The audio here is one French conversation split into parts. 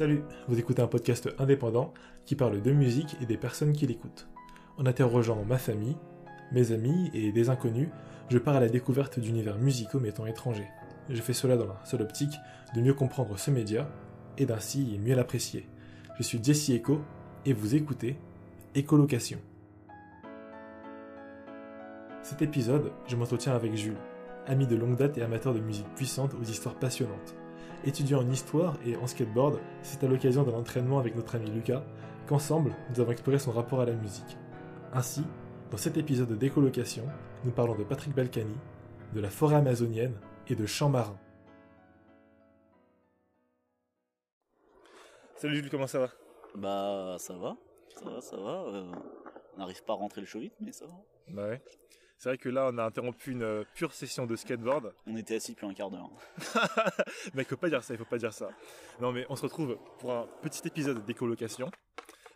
Salut, vous écoutez un podcast indépendant qui parle de musique et des personnes qui l'écoutent. En interrogeant ma famille, mes amis et des inconnus, je pars à la découverte d'univers musicaux m'étant étrangers. Je fais cela dans la seule optique de mieux comprendre ce média et d'ainsi mieux l'apprécier. Je suis Jesse Echo et vous écoutez Écolocation. Cet épisode, je m'entretiens avec Jules, ami de longue date et amateur de musique puissante aux histoires passionnantes. Étudiant en histoire et en skateboard, c'est à l'occasion d'un entraînement avec notre ami Lucas qu'ensemble nous avons exploré son rapport à la musique. Ainsi, dans cet épisode de décolocation, nous parlons de Patrick Balkany, de la forêt amazonienne et de champs marins. Salut Jules, comment ça va? Bah ça va, ça va, ça va. euh, on n'arrive pas à rentrer le show vite, mais ça va. Bah ouais. C'est vrai que là, on a interrompu une euh, pure session de skateboard. On était assis depuis un quart d'heure. Mais il faut pas dire ça, il faut pas dire ça. Non, mais on se retrouve pour un petit épisode d'écolocation.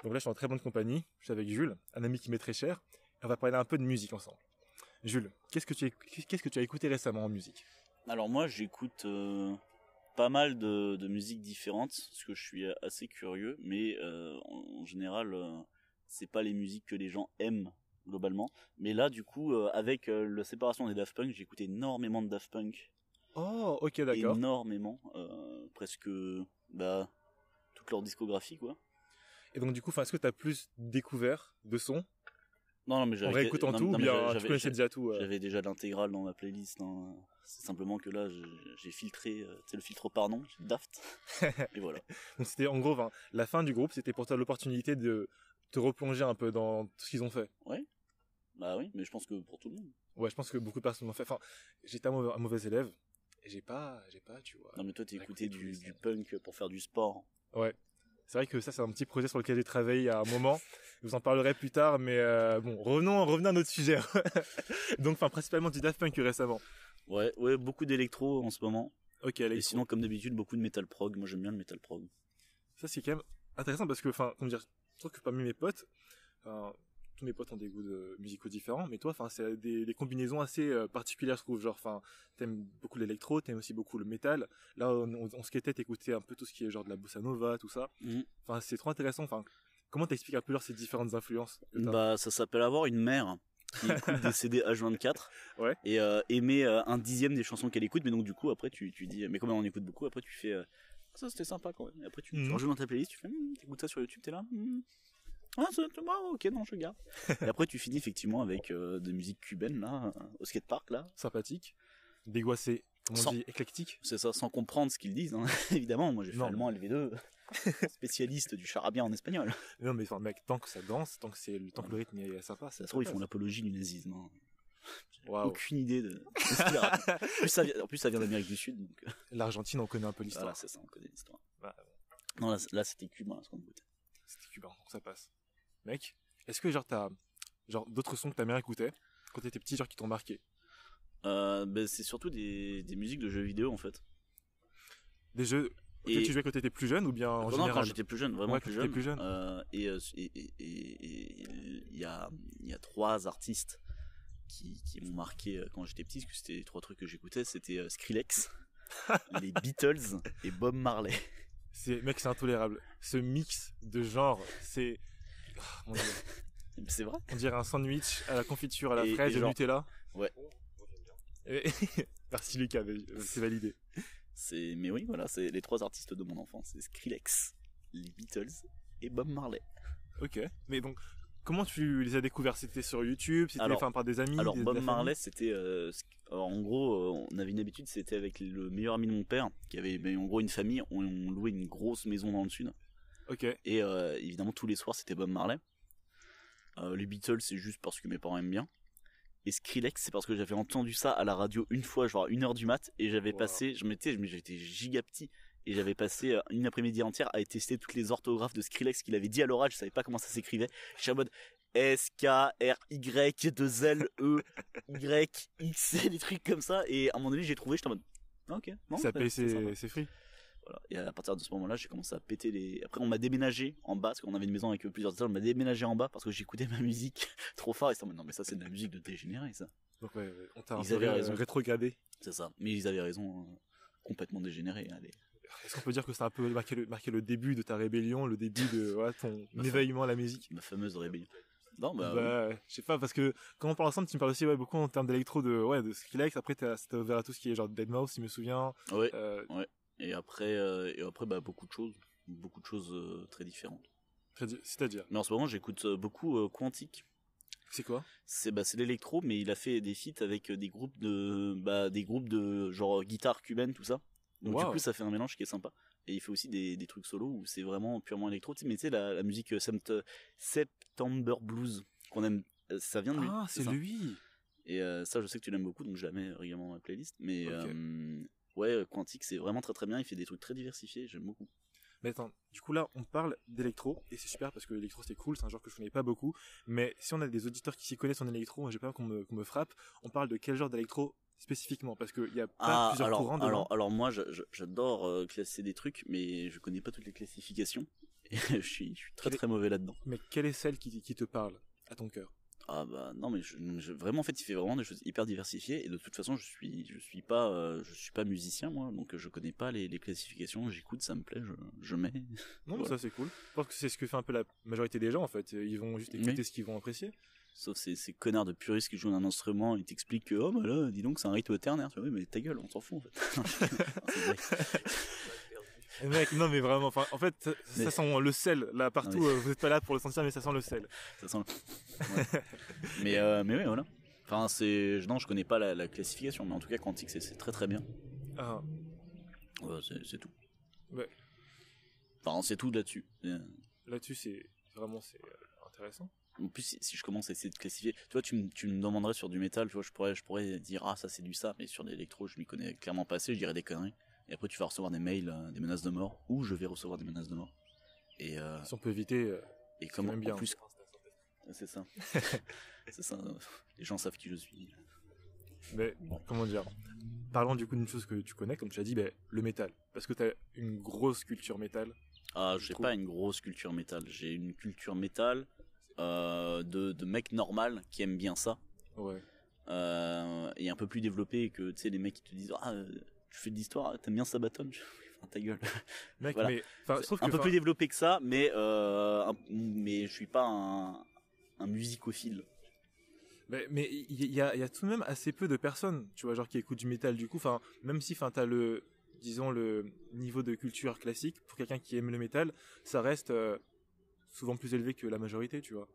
Donc là, je suis en très bonne compagnie. Je suis avec Jules, un ami qui m'est très cher. Et on va parler un peu de musique ensemble. Jules, qu'est-ce que tu, éc- qu'est-ce que tu as écouté récemment en musique? Alors moi j'écoute euh, pas mal de, de musiques différentes, parce que je suis assez curieux, mais euh, en, en général euh, c'est pas les musiques que les gens aiment globalement. Mais là du coup euh, avec euh, la séparation des Daft Punk, j'ai écouté énormément de Daft Punk. Oh, ok, d'accord. Énormément. euh, presque bah toute leur discographie quoi. Et donc, du coup, est-ce que tu as plus découvert de sons Non, non mais en j'avais réécoutant non, tout non, ou mais bien j'avais- tu connaissais déjà tout J'avais déjà l'intégrale dans ma playlist. hein. C'est simplement que là, j'ai- filtré, sais, le filtre par nom, Daft. et voilà. Donc, c'était en gros, la fin du groupe, c'était pour toi l'opportunité de te replonger un peu dans tout ce qu'ils ont fait. Bah oui, mais je pense que pour tout le monde. Ouais, je pense que beaucoup de personnes l'ont fait. Enfin, j'étais un mauvais, un mauvais élève et j'ai pas, j'ai pas, tu vois. Non, mais toi, t'as écouté du, punk pour faire du sport. Ouais. C'est vrai que ça, c'est un petit projet sur lequel j'ai travaillé à un moment. Je vous en parlerai plus tard, mais euh, bon, revenons, revenons à notre sujet. Donc, enfin, principalement du Daft Punk récemment. Ouais, ouais, beaucoup d'électro en ce moment. Ok, Et sinon, comme d'habitude, beaucoup de metal prog. Moi, j'aime bien le metal prog. Ça, c'est quand même intéressant parce que, enfin, comment dire, je trouve que parmi mes potes, tous mes potes ont des goûts de musicaux différents, mais toi, enfin, c'est des, des combinaisons assez euh, particulières, je trouve. Genre, enfin, t'aimes beaucoup l'électro, t'aimes aussi beaucoup le métal. Là, on, on, on skatait, t'écoutais un peu tout ce qui est genre de la bossa nova, tout ça. Mhm. Enfin, c'est trop intéressant. Enfin, comment t'expliques un peu genre ces différentes influences Bah, ça s'appelle avoir une mère qui écoute des CD H24 Ouais. et euh, aimer euh, un dixième des chansons qu'elle écoute. Mais donc, du coup, après, tu, tu dis, mais comme on écoute beaucoup, après, tu fais. Ah, ça, c'était sympa quand même. Et après, tu, tu Mhm. rajoutes dans ta playlist, tu fais, Hmm, t'écoutes ça sur YouTube, t'es là. hmm. Ah, ça, ah, ok, non, je garde. et après, tu finis effectivement avec euh, des musiques cubaines, là, euh, au skatepark, là. sympathique, dégoissé, comme on dit, éclectique. C'est ça, sans comprendre ce qu'ils disent, hein. évidemment. Moi, j'ai fait allemand LV2, spécialiste du charabia en espagnol. Non, mais enfin, mec, tant que ça danse, tant que c'est le, tant que le rythme est sympa, Ça se trouve, ils font l'apologie du nazisme. hein. Waouh. Aucune idée de. En plus, ça vient, en plus, ça vient d'Amérique du Sud, donc euh, L'Argentine, on connaît un peu l'histoire. voilà, c'est ça, on connaît l'histoire. Bah, Non, là, c'était cubain, ce qu'on écoutait. C'était cubain, donc ça passe. Mec, est-ce que genre t'as genre d'autres sons que t'as bien écouté quand t'étais petit, genre qui t'ont marqué? Euh, ben, c'est surtout des, des musiques de jeux vidéo, en fait. Des jeux Et- que tu jouais quand t'étais plus jeune ou bien en non, général? quand j'étais plus jeune, vraiment Ouais, plus jeune. plus jeune. Euh, et et- et- et- et il y a, il y a trois artistes qui, qui m'ont marqué euh, quand j'étais petit, parce que c'était les trois trucs que j'écoutais, c'était euh, Skrillex, les Beatles et Bob Marley. C'est mec, c'est intolérable. Ce mix de genres, c'est mon Dieu. C'est vrai? On dirait un sandwich à la confiture à la Et- fraise et et genre- Nutella. Ouais. Et- Merci Lucas, euh, c'est validé. C'est, mais oui, voilà, c'est les trois artistes de mon enfance, c'est Skrillex, les Beatles et Bob Marley. Ok. Mais donc, comment tu les as découverts? C'était sur YouTube C'était enfin, par des amis Alors des- Bob Marley, c'était, euh, en gros, euh, on avait une habitude, c'était avec le meilleur ami de mon père, qui avait ben, en gros une famille, on, on louait une grosse maison dans le sud, Ok. et euh, évidemment tous les soirs c'était Bob Marley. Les Beatles, c'est juste parce que mes parents aiment bien. Et Skrillex, c'est parce que j'avais entendu ça à la radio une fois, genre une heure du mat, et j'avais Wow. passé, je m'étais, j'étais giga petit, et j'avais passé euh, une après-midi entière à tester toutes les orthographes de Skrillex qu'il avait dit à l'oral, je savais pas comment ça s'écrivait. J'étais en mode S-K-R-Y, 2 L, E, Y, X, des trucs comme ça, et à un moment donné, j'ai trouvé, j'étais en mode, ok, bon, ça c'est- paye c'est ses fruits. Voilà. Et à partir de ce moment-là, j'ai commencé à péter les. Après, on m'a déménagé en bas, parce qu'on avait une maison avec plusieurs étages, on m'a déménagé en bas parce que j'écoutais ma musique trop fort. Et ça, non, mais ça, c'est de la musique de dégénéré, ça. Donc, ouais, on t'a Ils avaient raison. rétrogradé. C'est ça. Mais ils avaient raison, euh, complètement dégénéré. hein, les- Est-ce qu'on peut dire que ça a un peu marqué le, marqué le début de ta rébellion, le début de voilà, ton Ma éveillement à la musique? Ma fameuse rébellion. Non, bah, Bah, je sais pas, parce que quand on parle ensemble, tu me parles aussi ouais, beaucoup en termes d'électro, de, ouais, de Skrillex. Après, t'as ouvert à tout ce qui est genre Deadmau5, si je me souviens. ouais. Euh, Et après, euh, et après, bah, beaucoup de choses, beaucoup de choses euh, très différentes. c'est- C'est-à-dire, Mais en ce moment, j'écoute euh, beaucoup euh, Quantique. c'est quoi? C'est bah, c'est l'électro, mais il a fait des feats avec euh, des groupes de, bah, des groupes de genre guitare cubaine, tout ça. Donc du coup, ça fait un mélange qui est sympa. Et il fait aussi des, des trucs solo où c'est vraiment purement électro. Tu sais, mais tu sais, la, la musique euh, Sept- September Blues qu'on aime, euh, ça vient de lui. Ah, c'est lui Et euh, ça, je sais que tu l'aimes beaucoup, donc je la mets régulièrement dans ma playlist. Mais euh, ouais, Quantique, c'est vraiment très très bien. Il fait des trucs très diversifiés, j'aime beaucoup. Mais attends, du coup là, on parle d'électro, et c'est super parce que l'électro c'est cool, c'est un genre que je connais pas beaucoup. Mais si on a des auditeurs qui s'y connaissent en électro, j'ai pas qu'on me, qu'on me frappe, on parle de quel genre d'électro? Spécifiquement Parce qu'il y a Ah, plusieurs alors, courants alors, alors moi, j'adore euh, classer des trucs, mais je connais pas toutes les classifications. Et je suis, je suis très est- très mauvais là-dedans. Mais quelle est celle qui, qui te parle à ton cœur? Ah bah non, mais je, je- vraiment en fait, il fait vraiment des choses hyper diversifiées. Et de toute façon, je suis, je suis pas, euh, je suis pas musicien moi, donc euh, je connais pas les, les classifications. J'écoute, ça me plaît, je, je mets. Non, mais Voilà. ça c'est cool. Je pense que c'est ce que fait un peu la majorité des gens en fait. Ils vont juste écouter Oui. ce qu'ils vont apprécier. Sauf ces, ces connards de puristes qui jouent d'un instrument, ils t'expliquent que oh bah là, dis donc c'est un rythme ternaire. Tu vois, oui, mais ta gueule, on s'en fout en fait. Mec, non mais vraiment, enfin, en fait, ça, Mais- ça sent le sel là partout. Oui. euh, Vous êtes pas là pour le sentir, mais ça sent le sel. Ça sent le- Ouais. mais euh, mais ouais voilà. Enfin c'est non je connais pas la, la classification mais en tout cas Quantique c'est très très bien. Ah, Ouais, c'est c'est tout. Ouais. Enfin c'est tout là-dessus. Euh, Là-dessus, c'est vraiment c'est euh, intéressant. En plus si, si je commence à essayer de classifier, tu vois tu, me- tu me demanderais sur du métal, tu vois je pourrais je pourrais dire ah ça c'est du ça mais sur l'électro je m'y connais clairement pas assez, je dirais des conneries. Et après tu vas recevoir des mails, euh, des menaces de mort ou je vais recevoir des menaces de mort. Et euh, Si on peut éviter, euh, et comme même en bien. plus c'est ça. c'est ça. Les gens savent qui je suis. mais comment dire Parlons du coup d'une chose que tu connais, comme tu l'as dit, ben, le métal. Parce que tu as une grosse culture métal. Ah, Je j'ai pas une grosse culture métal. J'ai une culture métal euh, de, de mec normal qui aime bien ça. Ouais. Euh, et un peu plus développé que tu sais les mecs qui te disent ah euh, tu fais de l'histoire, t'aimes bien Sabaton? Enfin, ta gueule. Mec, Voilà. mais enfin, que un peu plus développé que ça, mais euh, mais je suis pas un, un musicophile. Mais il y, a, il y a tout de même assez peu de personnes, tu vois, genre qui écoutent du métal. Du coup, enfin, même si, enfin, t'as le, disons le niveau de culture classique pour quelqu'un qui aime le métal, ça reste euh, souvent plus élevé que la majorité, tu vois.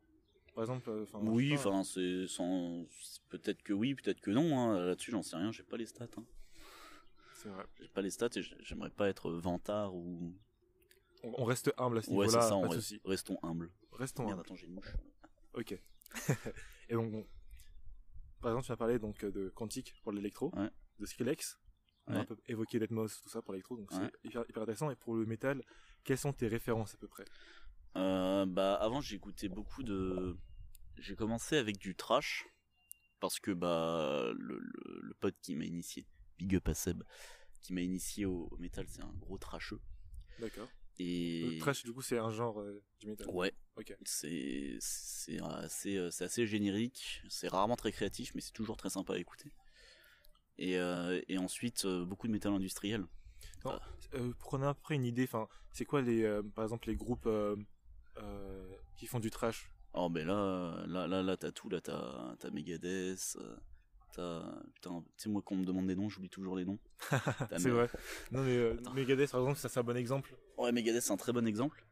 Par exemple, euh, enfin. Oui, enfin c'est sans peut-être que oui, peut-être que non. hein. Là-dessus, j'en sais rien. J'ai pas les stats. Hein. c'est vrai. J'ai pas les stats et j'aimerais pas être vantard ou. On, on reste humble à ce Ouais, c'est niveau-là, ça. on reste- restons humbles. Restons Merde, attends, j'ai une mouche. Ok. Et donc, bon, par exemple, tu as parlé donc de Quantique pour l'électro, Ouais. de Skrillex. On a Ouais. un peu évoqué Deadmau5, tout ça pour l'électro, donc Ouais. c'est hyper, hyper intéressant. Et pour le métal, quelles sont tes références à peu près? Euh, bah avant j'écoutais beaucoup de j'ai commencé avec du trash parce que bah le, le, le pote qui m'a initié Big Up à Seb qui m'a initié au, au métal c'est un gros trasheux D'accord. et Le trash, du coup, c'est un genre euh, du métal. ouais Ok. c'est c'est assez euh, c'est assez générique c'est rarement très créatif mais c'est toujours très sympa à écouter et euh, et ensuite euh, beaucoup de métal industriel Euh, pour qu'on ait une idée, enfin, c'est quoi les, euh, par exemple, les groupes euh, euh, qui font du trash Oh ben là, là, là, là, t'as tout, là, t'as, t'as Megadeth, euh, t'as, putain, tu sais, moi, quand on me demande des noms, j'oublie toujours les noms. C'est vrai. Non mais euh. Megadeth, par exemple, ça c'est un bon exemple. Ouais, Megadeth, c'est un très bon exemple.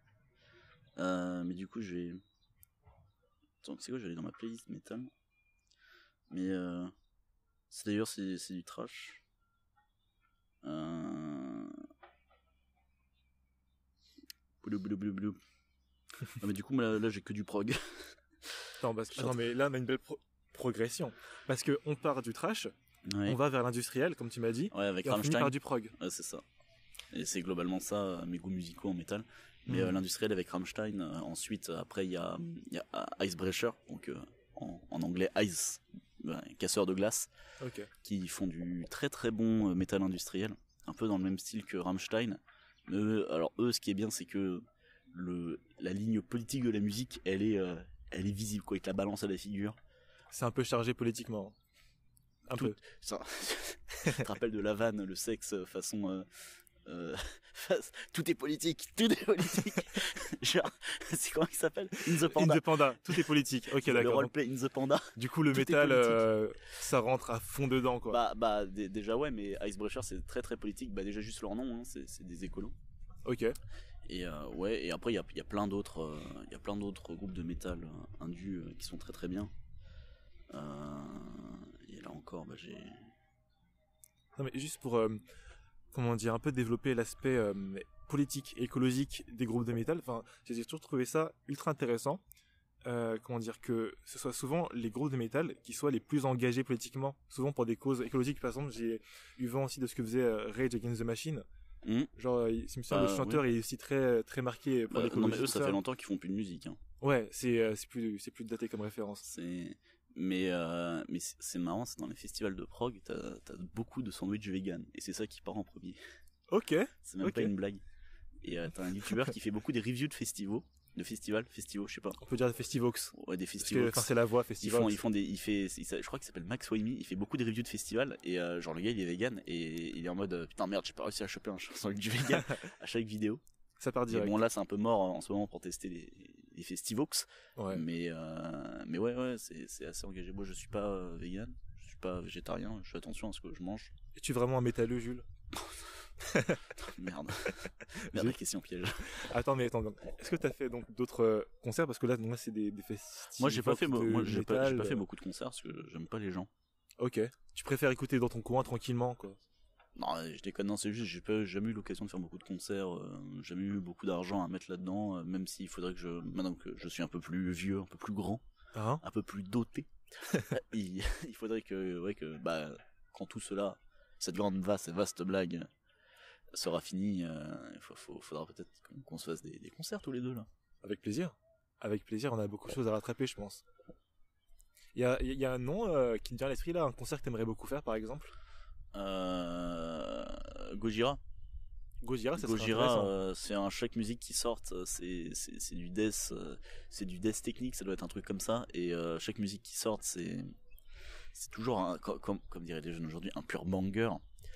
Euh, mais du coup, je vais... Attends, c'est quoi, je vais aller dans ma playlist métal. Mais, euh, c'est d'ailleurs, c'est, c'est du trash. Euh... Boulou. Ah, mais du coup, là, là, j'ai que du prog. Non, parce que- non mais là on a une belle pro- progression. Parce que on part du trash, on va vers l'industriel, comme tu m'as dit, ouais avec et on finit Rammstein. par du prog. Ouais, c'est ça. Et c'est globalement ça, mes goûts musicaux en métal. Mais Mhm. euh, l'industriel avec Rammstein, euh, ensuite, euh, après, il y a, y a Icebreaker, donc euh, en, en anglais Ice, ben, casseur de glace, Ok. qui font du très très bon métal industriel, un peu dans le même style que Rammstein. Alors eux, ce qui est bien, c'est que le, la ligne politique de la musique, elle est, euh, elle est visible, quoi, avec la balance à la figure. C'est un peu chargé politiquement. Un Tout- peu. Ça, te rappelles de la vanne, le sexe euh, façon, euh, euh, tout est politique, tout est politique. Genre, c'est comment il s'appelle? In the Panda. In the Panda, tout est politique. Ok, Le d'accord. Donc, roleplay In the Panda. Du coup, le métal, euh, ça rentre à fond dedans, quoi. Bah, bah dé- déjà ouais, mais Icebreaker c'est très très politique. Bah déjà juste leur nom, hein, c'est c'est des écolos. ok. Et euh, ouais, et après il y a, plein d'autres, euh, il y a plein d'autres groupes de métal euh, indus euh, qui sont très très bien. Et là encore, bah j'ai. Non, mais juste pour, comment dire, un peu développer l'aspect politique écologique des groupes de métal, enfin, j'ai toujours trouvé ça ultra intéressant. Comment dire, que ce soit souvent les groupes de métal qui soient les plus engagés politiquement, souvent pour des causes écologiques. Par exemple, j'ai eu vent aussi de ce que faisait Rage Against the Machine. Hmm. Genre, euh, il il me semble le chanteur est aussi très, très marqué pour Bah, non mais eux ça fait longtemps qu'ils font plus de musique. Hein. Ouais, c'est euh, c'est plus, c'est plus daté comme référence. C'est mais euh, mais c'est marrant, c'est dans les festivals de prog, t'as as beaucoup de sandwich vegan et c'est ça qui part en premier. Ok. C'est même pas une blague. Et euh, t'as un youtubeur qui fait beaucoup des reviews de festivals, de festivals, festivals, je sais pas. On peut dire Festivox. Ouais, des festivals. enfin, c'est la voix Ils Festivox. font, ils font des, il fait, je crois qu'il s'appelle Max Waimi, il fait beaucoup de reviews de festivals et euh, genre le gars il est vegan et il est en mode euh, putain merde j'ai pas réussi à choper un sandwich vegan à chaque vidéo. Ça part direct. bon là c'est un peu mort en ce moment pour tester les, les festivox, Ouais. mais euh, mais ouais ouais c'est c'est assez engagé. Moi je suis pas euh, vegan, je suis pas végétarien, je fais attention à ce que je mange. Es-tu vraiment un métalleux, Jules? Merde, merde la question piège. Attends, mais attends, est-ce que t'as fait donc d'autres euh, concerts? Parce que là, moi, c'est des, des festivals. Moi j'ai pas fait, moi j'ai pas, fait beaucoup de concerts parce que j'aime pas les gens. Ok. Tu préfères écouter dans ton coin tranquillement, quoi? Non, je déconne, non, c'est juste, j'ai pas jamais eu l'occasion de faire beaucoup de concerts, euh, jamais eu beaucoup d'argent à mettre là-dedans, euh, même s'il faudrait que je, maintenant que je suis un peu plus vieux, un peu plus grand, Hein un peu plus doté, il, il faudrait que, ouais, que, bah, quand tout cela, cette grande vaste, vaste blague sera finie, euh, il faudra peut-être qu'on se fasse des, des concerts tous les deux, là. Avec plaisir. Avec plaisir, on a beaucoup de choses à rattraper, je pense. Il y a, y a un nom euh, qui me vient à l'esprit là, un concert que t'aimerais beaucoup faire par exemple? Euh, Gojira. Gojira, serait Gojira, euh, c'est un chaque musique qui sort, euh, c'est c'est c'est du death, euh, c'est du death technique, ça doit être un truc comme ça. Et euh, chaque musique qui sort, c'est c'est toujours un, co- comme comme diraient les jeunes aujourd'hui, un pur banger.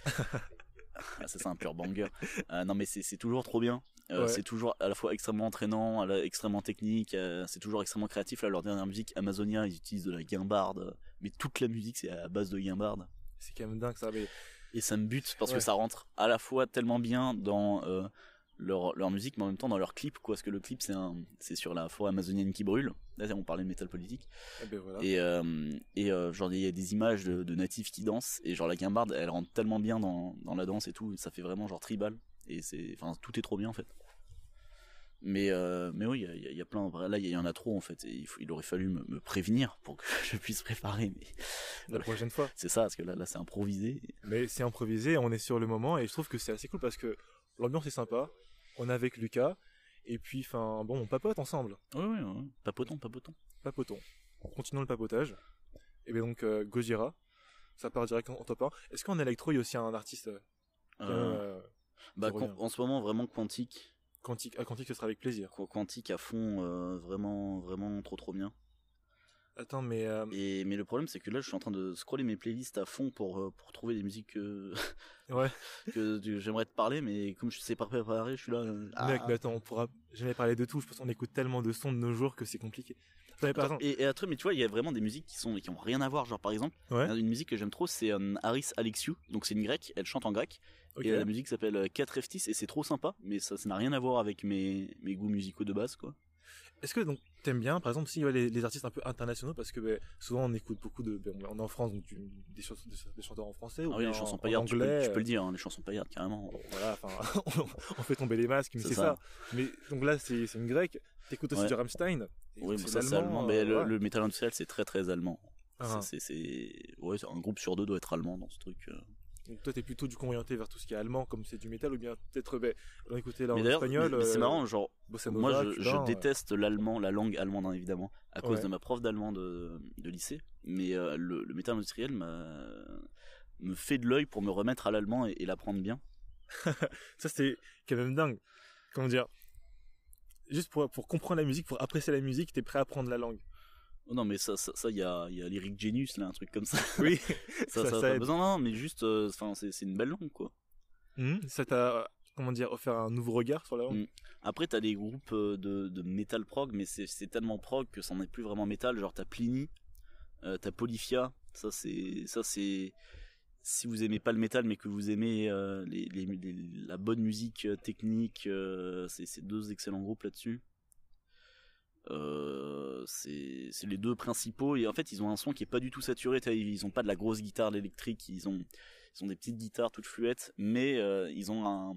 Ah, c'est ça, un pur banger. Euh, non mais c'est c'est toujours trop bien. Euh, Ouais. C'est toujours à la fois extrêmement entraînant, à la- extrêmement technique. euh, c'est toujours extrêmement créatif. Là, leur dernière musique, Amazonia, ils utilisent de la guimbarde, mais toute la musique c'est à base de guimbarde C'est quand même dingue ça. Mais et ça me bute parce Ouais. que ça rentre à la fois tellement bien dans leur, leur musique mais en même temps dans leur clip quoi parce que le clip c'est c'est sur la forêt amazonienne qui brûle là on parlait de métal politique eh ben voilà. et euh, et euh, genre il y a des images de, de natifs qui dansent et genre la guimbarde elle rentre tellement bien dans, dans la danse et tout ça fait vraiment genre tribal et c'est enfin tout est trop bien en fait mais euh, mais oui il y a- y, plein là il y en a trop en fait et il, faut- il aurait fallu me, me prévenir pour que je puisse préparer mais La prochaine fois. c'est ça parce que là là c'est improvisé Mais c'est improvisé, on est sur le moment et je trouve que c'est assez cool parce que l'ambiance est sympa. On est avec Lucas et puis enfin bon, on papote ensemble. ouais ouais, ouais. papotons papotons Papotons. Continuons le papotage. Et bien donc euh, Gojira, ça part direct en, en top 1. Est-ce qu'en électro il y a aussi un artiste euh, Euh, euh, Bah, en ce moment, vraiment quantique. Quantique, à Quantique ce sera avec plaisir. Qu- Quantique à fond, vraiment, vraiment trop trop bien. Attends mais euh, Et, mais le problème, c'est que là, je suis en train de scroller mes playlists à fond pour, euh, pour trouver des musiques que, ouais, que que j'aimerais te parler, mais comme je sais pas préparer, je suis là. euh, mec, ah. mais attends, on pourra jamais parler de tout. Je pense qu'on écoute tellement de sons de nos jours que c'est compliqué. Attends, mais par Attends, exemple, et, truc, mais tu vois, il y a vraiment des musiques qui sont qui ont rien à voir. Genre, par exemple, ouais, une musique que j'aime trop, c'est Haris Alexiou. Donc, c'est une grecque, elle chante en grec. Et la musique s'appelle euh, Kat Reftis, et c'est trop sympa, mais ça ça n'a rien à voir avec mes, mes goûts musicaux de base, quoi. Est-ce que donc t'aimes bien, par exemple, si ouais, les, les artistes un peu internationaux, parce que ben, souvent on écoute beaucoup de, ben, on est en France, donc du- des, chans- des, des chanteurs en français ou Ah oui, les chansons en, en paillardes, tu peux, anglais. tu peux le dire, hein, les chansons paillardes, carrément. Voilà, enfin, on, on fait tomber les masques, mais C'est ça. ça. Mais donc là, c'est une grecque. T'écoutes aussi Ouais. du Rammstein. Oui, mais ça c'est allemand, euh, mais le, ouais. le métal industriel c'est très très allemand. Ah. C'est, ouais, un groupe sur deux doit être allemand dans ce truc. euh. Donc toi, t'es plutôt du coup orienté vers tout ce qui est allemand, comme c'est du métal, ou bien peut-être, ben, là en Mais c'est euh, marrant, genre, nova, moi je, déteste l'allemand, la langue allemande hein, évidemment, à cause Ouais. de ma prof d'allemand de, de lycée. Mais euh, le, le métal industriel me fait de l'œil pour me remettre à l'allemand et, et l'apprendre bien. Ça, c'est quand même dingue. Comment dire? Juste pour, pour comprendre la musique, pour apprécier la musique, t'es prêt à apprendre la langue. Oh non, mais ça, ça, ça, il y a, il y a Lyric Genius là, un truc comme ça. Oui, ça, ça- ça, a pas besoin, non, mais juste, euh, enfin, c'est, c'est une belle langue quoi. Mhm, ça t'a comment dire, offert un nouveau regard sur la langue? Mm. Après, t'as des groupes euh, de, de metal prog, mais c'est c'est tellement prog que ça n'en est plus vraiment metal. Genre, t'as Pliny, euh, t'as Polyphia. Ça, c'est, ça, c'est, si vous aimez pas le metal, mais que vous aimez euh, les, les- les- la bonne musique technique, euh, c'est deux excellents groupes là-dessus. Euh, c'est les deux principaux et en fait ils ont un son qui est pas du tout saturé ils ont pas de la grosse guitare électrique ils ont ils ont des petites guitares toutes fluettes mais euh, ils ont un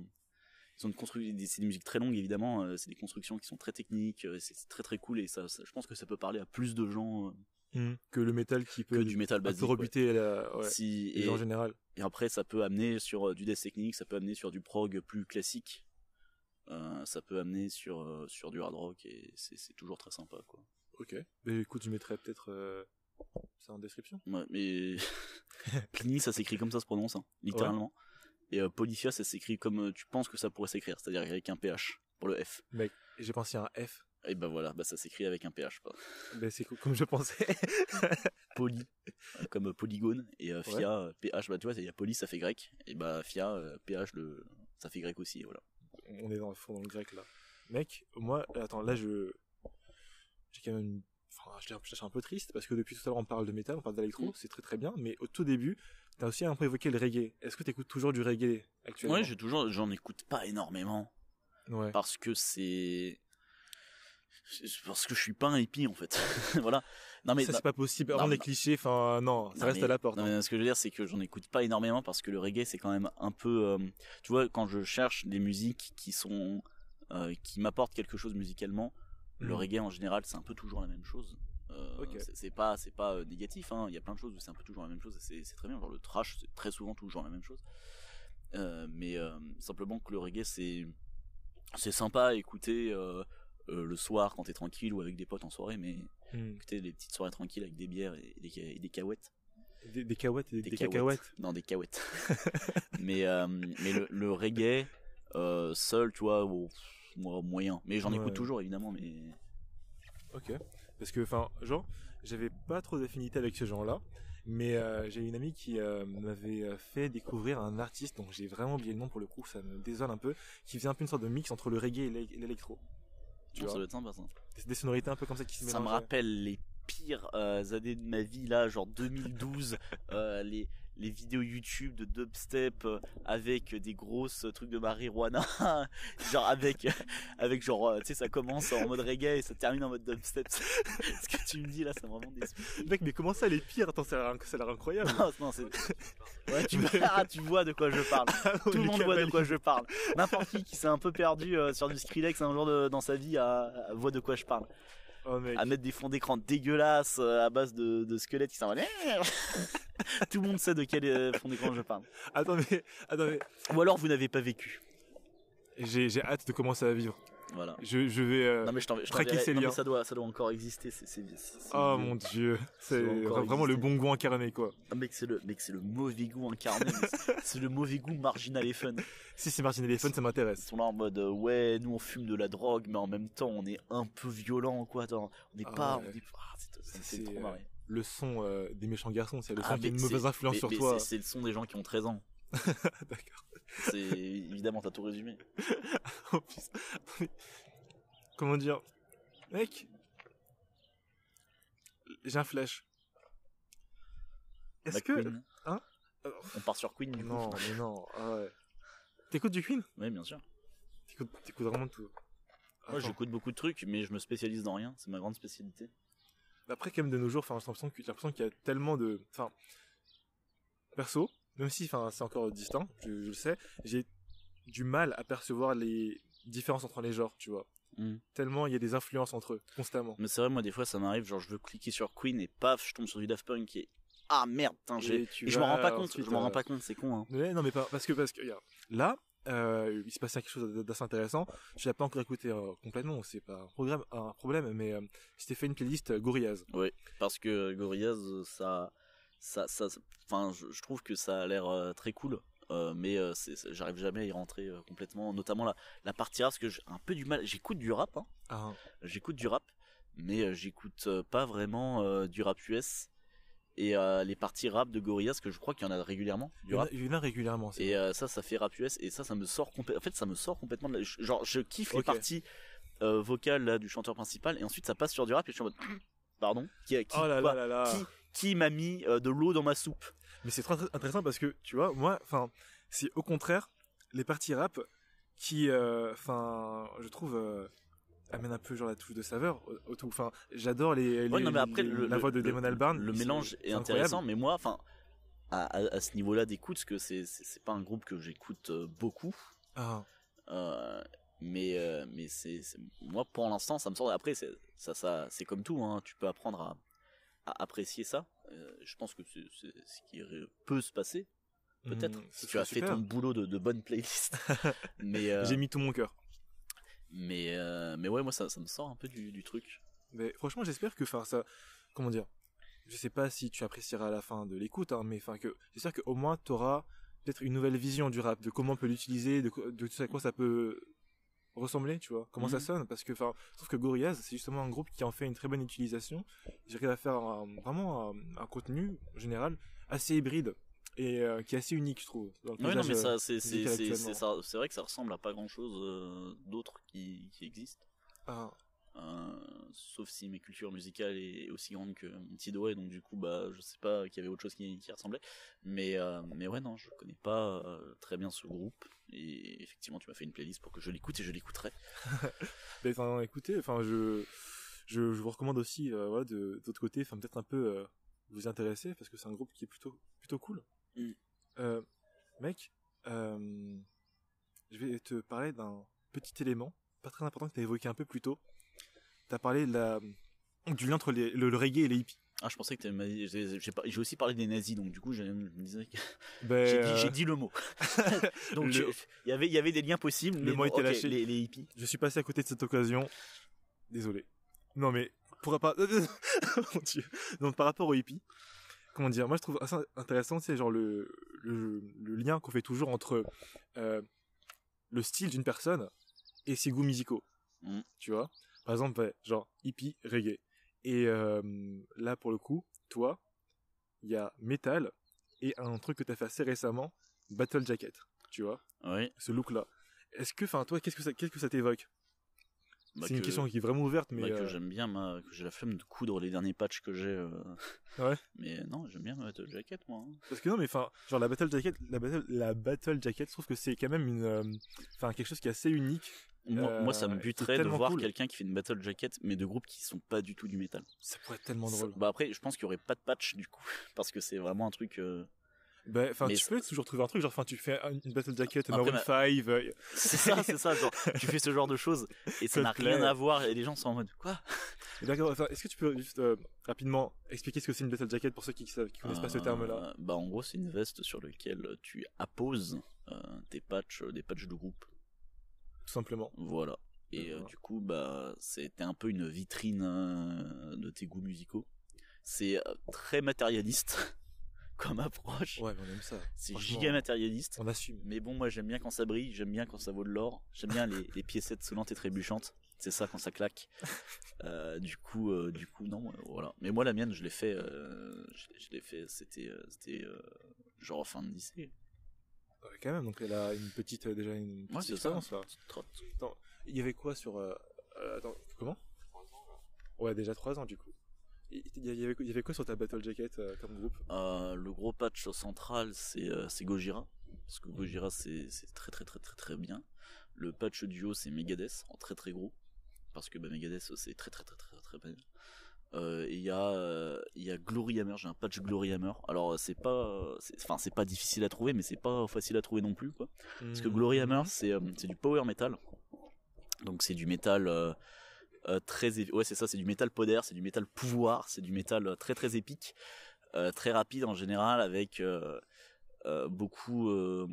ils ont une construction c'est des musiques très longues évidemment euh, c'est des constructions qui sont très techniques c'est très très cool et ça, ça- je pense que ça peut parler à plus de gens euh, Que le métal qui que peut du métal basique ouais. rebuter la, ouais, si les et, gens en général. et après ça peut amener sur du death technique ça peut amener sur du prog plus classique Euh, ça peut amener sur euh, sur du hard rock et c'est toujours très sympa quoi Ok. Mais écoute, je mettrai peut-être euh, ça en description. Ouais, mais Pliny, ça s'écrit comme ça se prononce, hein, littéralement. Et euh, Polyphia, ça s'écrit comme euh, tu penses que ça pourrait s'écrire, c'est-à-dire avec un PH pour le F. Mec, j'ai pensé à un F. Et ben voilà, bah ça s'écrit avec un PH. Ben, c'est co- comme je pensais. Poly, comme polygone, et Fia, euh, PH, bah tu vois, il y a Poly, ça fait grec, et bah Fia, euh, PH, le, ça fait grec aussi, voilà. On est dans le fond dans le grec là. Mec, moi, attends, là je. J'ai quand même. Enfin, je suis un- je suis un peu triste parce que depuis tout à l'heure on parle de métal, on parle d'électro, Mm. c'est très très bien, mais au tout début, t'as aussi un peu évoqué le reggae. Est-ce que t'écoutes toujours du reggae actuellement? Ouais, j'ai toujours, j'en écoute pas énormément, Ouais. parce que c'est. Parce que je suis pas un hippie en fait. voilà. Non mais ça c'est pas possible. non, les non. clichés, enfin non, ça Non, reste mais- à la porte. hein. ce que je veux dire, c'est que j'en écoute pas énormément parce que le reggae, c'est quand même un peu. euh, tu vois, quand je cherche des musiques qui sont. euh, qui m'apportent quelque chose musicalement, le Mhm. reggae en général, c'est un peu toujours la même chose. Euh, Ok. c'est- pas, c'est pas euh, négatif, hein. il y a plein de choses où c'est un peu toujours la même chose c'est- très bien. Genre le trash, c'est très souvent toujours la même chose. Mais simplement que le reggae, c'est. C'est sympa à écouter euh, euh, le soir quand t'es tranquille ou avec des potes en soirée, mais Mm. écouter les petites soirées tranquilles avec des bières et des, et des cahuètes. Des, des cacahuètes et des, Des des cacahuètes. cacahuètes. Non, des cahuètes. mais euh, mais le, le reggae, euh, seul, tu vois, au- moi, moyen. Mais j'en Ouais. écoute toujours, évidemment, mais... Ok. Parce que, enfin, genre, j'avais pas trop d'affinité avec ce genre-là, mais euh, j'ai une amie qui euh, m'avait fait découvrir un artiste, donc j'ai vraiment oublié le nom pour le coup, ça me désole un peu, qui faisait un peu une sorte de mix entre le reggae et l'électro. Tu Non, ça vois, doit être sympa, ça. des, des sonorités un peu comme ça qui se Ça me rappelle les pires euh, années de ma vie, là, genre 2012, euh, les, les vidéos YouTube de dubstep euh, avec des grosses trucs de marijuana, genre avec, avec genre, euh, tu sais, ça commence en mode reggae et ça termine en mode dubstep. Ce que tu me dis là, ça me vraiment des Mec, mais comment ça, les pires Attends, ça a l'air- ça a l'air incroyable. Non, non, c'est. Ouais, tu, ah, tu vois de quoi je parle. Tout le monde voit de quoi je parle. N'importe qui qui s'est un peu perdu euh, sur du Skrillex un jour de- dans sa vie voit de quoi je parle. Oh. À mettre des fonds d'écran dégueulasses euh, à base de, de squelettes qui s'en vont. Tout le monde sait de quel euh, fond d'écran je parle. Attends, mais, attends, mais, Ou alors vous n'avez pas vécu. j'ai hâte de commencer à vivre. Voilà. Je, je vais. euh, Non mais je je traquer ces non, mais liens. ça doit ça doit encore exister. C'est c'est Oh mon dieu, c'est Ça vraiment le bon goût incarné quoi. Ah, mec c'est le mec c'est le mauvais goût incarné. c'est- le mauvais goût marginal et fun. Si c'est Martin Elephant, ça Ils m'intéresse. sont là en mode euh, ouais nous on fume de la drogue mais en même temps on est un peu violent quoi attends, on n'est Ah pas ouais. on est ah, c'est- ça me C'est, fait trop marrer Le son euh, des méchants garçons, c'est le son Ah, qui a une mauvaise influence mais- sur mais toi. c'est le son des gens qui ont 13 ans D'accord. c'est évidemment t'as tout résumé Oh. Comment dire? Mec, j'ai un flash. Est-ce Bah, que. Queen. Hein? On part sur Queen du coup Non, mais non. Ah ouais. T'écoutes du Queen? Oui bien sûr T'écoutes, vraiment tout. moi j'écoute beaucoup de trucs mais je me spécialise dans rien c'est ma grande spécialité Après, quand même, de nos jours, enfin, j'ai l'impression qu'il y a tellement de. Enfin, perso, même si enfin, c'est encore distinct, je, je le sais, j'ai du mal à percevoir les différences entre les genres, tu vois. Mm. Tellement il y a des influences entre eux, constamment. mais c'est vrai moi des fois ça m'arrive genre je veux cliquer sur Queen et paf je tombe sur du Daft Punk qui est ah merde putain j'ai je m'en rends pas compte ensuite, je m'en rends euh, pas compte c'est con hein non, mais pas, parce que, parce que, regarde, là, euh, il se passait quelque chose d'assez intéressant. Je l'ai pas encore écouté euh, complètement, c'est pas un, programme, un problème, mais euh, je t'ai fait une playlist Gorillaz. parce que Gorillaz ça ça ça enfin je, je trouve que ça a l'air euh, très cool euh, mais euh, j'arrive jamais à y rentrer complètement notamment la la partie rap parce que j'ai un peu du mal j'écoute du rap hein. Ah, j'écoute du rap mais j'écoute pas vraiment du rap US et euh, les parties rap de Gorillaz que je crois qu'il y en a régulièrement Il du y en a, rap il y en a régulièrement. et euh, ça ça fait rap US et ça ça me sort complètement en fait ça me sort complètement de la... genre je kiffe les parties euh, vocales là, du chanteur principal et ensuite ça passe sur du rap et je suis en mode pardon qui, qui, Oh là quoi là là là. qui, qui m'a mis euh, de l'eau dans ma soupe Mais c'est très, intéressant parce que, tu vois, moi, enfin, c'est au contraire les parties rap qui, euh, enfin, je trouve, euh, amènent un peu genre la touche de saveur au, au tout. Enfin, j'adore les, Ouais, les- non, mais après, les- le, la voix de le- Damon Albarn. Le mélange est intéressant, mais moi, enfin, à, à- à ce niveau-là d'écoute, parce que c'est pas un groupe que j'écoute euh, beaucoup, Ah, euh, mais mais c'est moi pour l'instant ça me sort. Après, c'est ça ça c'est comme tout, hein, tu peux apprendre à, à apprécier ça. Euh, je pense que c'est ce qui peut se passer, peut-être, hum, si tu as fait ton boulot de, de bonne playlist. mais euh, J'ai mis tout mon cœur. mais euh, mais ouais, moi ça ça me sort un peu du, du truc. Mais franchement, j'espère que, enfin, ça, comment dire, je sais pas si tu apprécieras à la fin de l'écoute, hein, mais enfin que, j'espère qu'au moins tu auras peut-être une nouvelle vision du rap, de comment on peut l'utiliser, de, de tout à quoi ça peut ressembler, tu vois, comment ça Mhm. sonne, parce que, enfin, trouve que Gorillaz, c'est justement un groupe qui en fait une très bonne utilisation. J'arrive à faire un- vraiment un, un contenu général assez hybride et euh, qui est assez unique, je trouve. dans le Ouais, non, mais euh, ça, c'est vrai que ça ressemble à pas grand chose d'autre qui, qui existe. ah, Euh, sauf si mes cultures musicales est aussi grande que mon petit doigt, et donc du coup, bah, je sais pas qu'il y avait autre chose qui, qui ressemblait. Mais, euh, mais ouais, non, je connais pas euh, très bien ce groupe. Et effectivement, tu m'as fait une playlist pour que je l'écoute et je l'écouterai. Enfin, écoutez, enfin, je, je, je vous recommande aussi, euh, voilà, de d'autre côté, enfin, peut-être un peu euh, vous intéresser parce que c'est un groupe qui est plutôt, plutôt cool. Mm. Euh, mec, je vais te parler d'un petit élément, pas très important que tu as évoqué un peu plus tôt. Tu as parlé de la, du lien entre les- le, le reggae et les hippies. Ah, je pensais que t'avais- j'ai aussi parlé des nazis, donc du coup, j'ai- je me disais que Ben, j'ai euh, j'ai dit le mot. donc Le- il y avait, il y avait des liens possibles. Le mais mot était ok, lâché. Les, les hippies. je suis passé à côté de cette occasion. Désolé. Non mais pour pas Mon Dieu. Donc par rapport aux hippies, comment dire, moi je trouve assez intéressant, c'est genre le, le, le lien qu'on fait toujours entre euh, le style d'une personne et ses goûts musicaux. Mm. Tu vois? Par exemple, genre hippie, reggae. Et euh, là pour le coup, toi, il y a metal et un truc que tu as fait assez récemment, Battle Jacket. Tu vois Oui. Ce look là. Est-ce que, enfin toi, qu'est-ce que ça, qu'est-ce que ça t'évoque? Bah, C'est une que- question qui est vraiment ouverte, mais bah, que euh, j'aime bien, ma- que j'ai la flemme de coudre les derniers patchs que j'ai. euh. Ouais. Mais non, j'aime bien ma Battle Jacket, moi. hein. Parce que non, mais enfin, genre la battle jacket, la battle, la battle jacket, je trouve que c'est quand même une, enfin quelque chose qui est assez unique. Moi, Euh, moi, ça me buterait de voir cool. quelqu'un qui fait une battle jacket, mais de groupes qui sont pas du tout du métal. Ça pourrait être tellement Ça- drôle. bah après, je pense qu'il y aurait pas de patch du coup, parce que c'est vraiment un truc. euh, Ben, enfin, tu peux toujours trouver un truc, genre, enfin, tu fais une battle jacket, Maroon ma- 5, euh, C'est ça, c'est ça. Genre, tu fais ce genre de choses et ça n'a rien à voir et les gens sont en mode quoi? D'accord, enfin, est-ce que tu peux juste euh, rapidement expliquer ce que c'est une battle jacket pour ceux qui ne connaissent pas ce terme-là? Bah en gros, c'est une veste sur laquelle tu apposes tes patchs, des patchs de groupe. Tout simplement. Voilà. Et euh, D'accord. du coup, bah, c'était un peu une vitrine euh, de tes goûts musicaux. C'est euh, très matérialiste comme approche. Ouais, on aime ça. C'est giga matérialiste. On assume. Mais bon, moi j'aime bien quand ça brille, j'aime bien quand ça vaut de l'or, j'aime bien les, les piécettes sonnantes et trébuchantes. C'est ça quand ça claque. Euh, du coup, euh, du coup, non, euh, voilà. Mais moi la mienne, je l'ai fait, euh, je, l'ai- je l'ai fait, c'était, euh, c'était euh, genre fin de lycée. Ouais, quand même, donc elle a une petite, euh, déjà une petite Ouais, ça. là. Petite trotte. Attends, il y avait quoi sur. euh, euh, attends, comment Ouais, déjà 3 ans du coup. Il y avait, il y avait quoi sur ta Battle Jacket euh, comme groupe? Euh, le gros patch central, c'est euh, c'est Gojira. Parce que Gojira, c'est c'est très très très très très bien. Le patch duo, c'est Megadeth, en très très gros. Parce que bah, Megadeth, c'est très très très très très bien. Euh, il y a euh, il y a Glory Hammer, j'ai un patch Glory Hammer. Alors c'est pas enfin c'est pas difficile à trouver mais c'est pas facile à trouver non plus quoi. Parce que Glory Hammer, c'est euh, c'est du power metal. Donc c'est du métal euh, euh, très ouais c'est ça, c'est du métal poder, c'est du métal pouvoir, c'est du métal euh, très très épique, euh, très rapide en général avec euh, euh, beaucoup euh,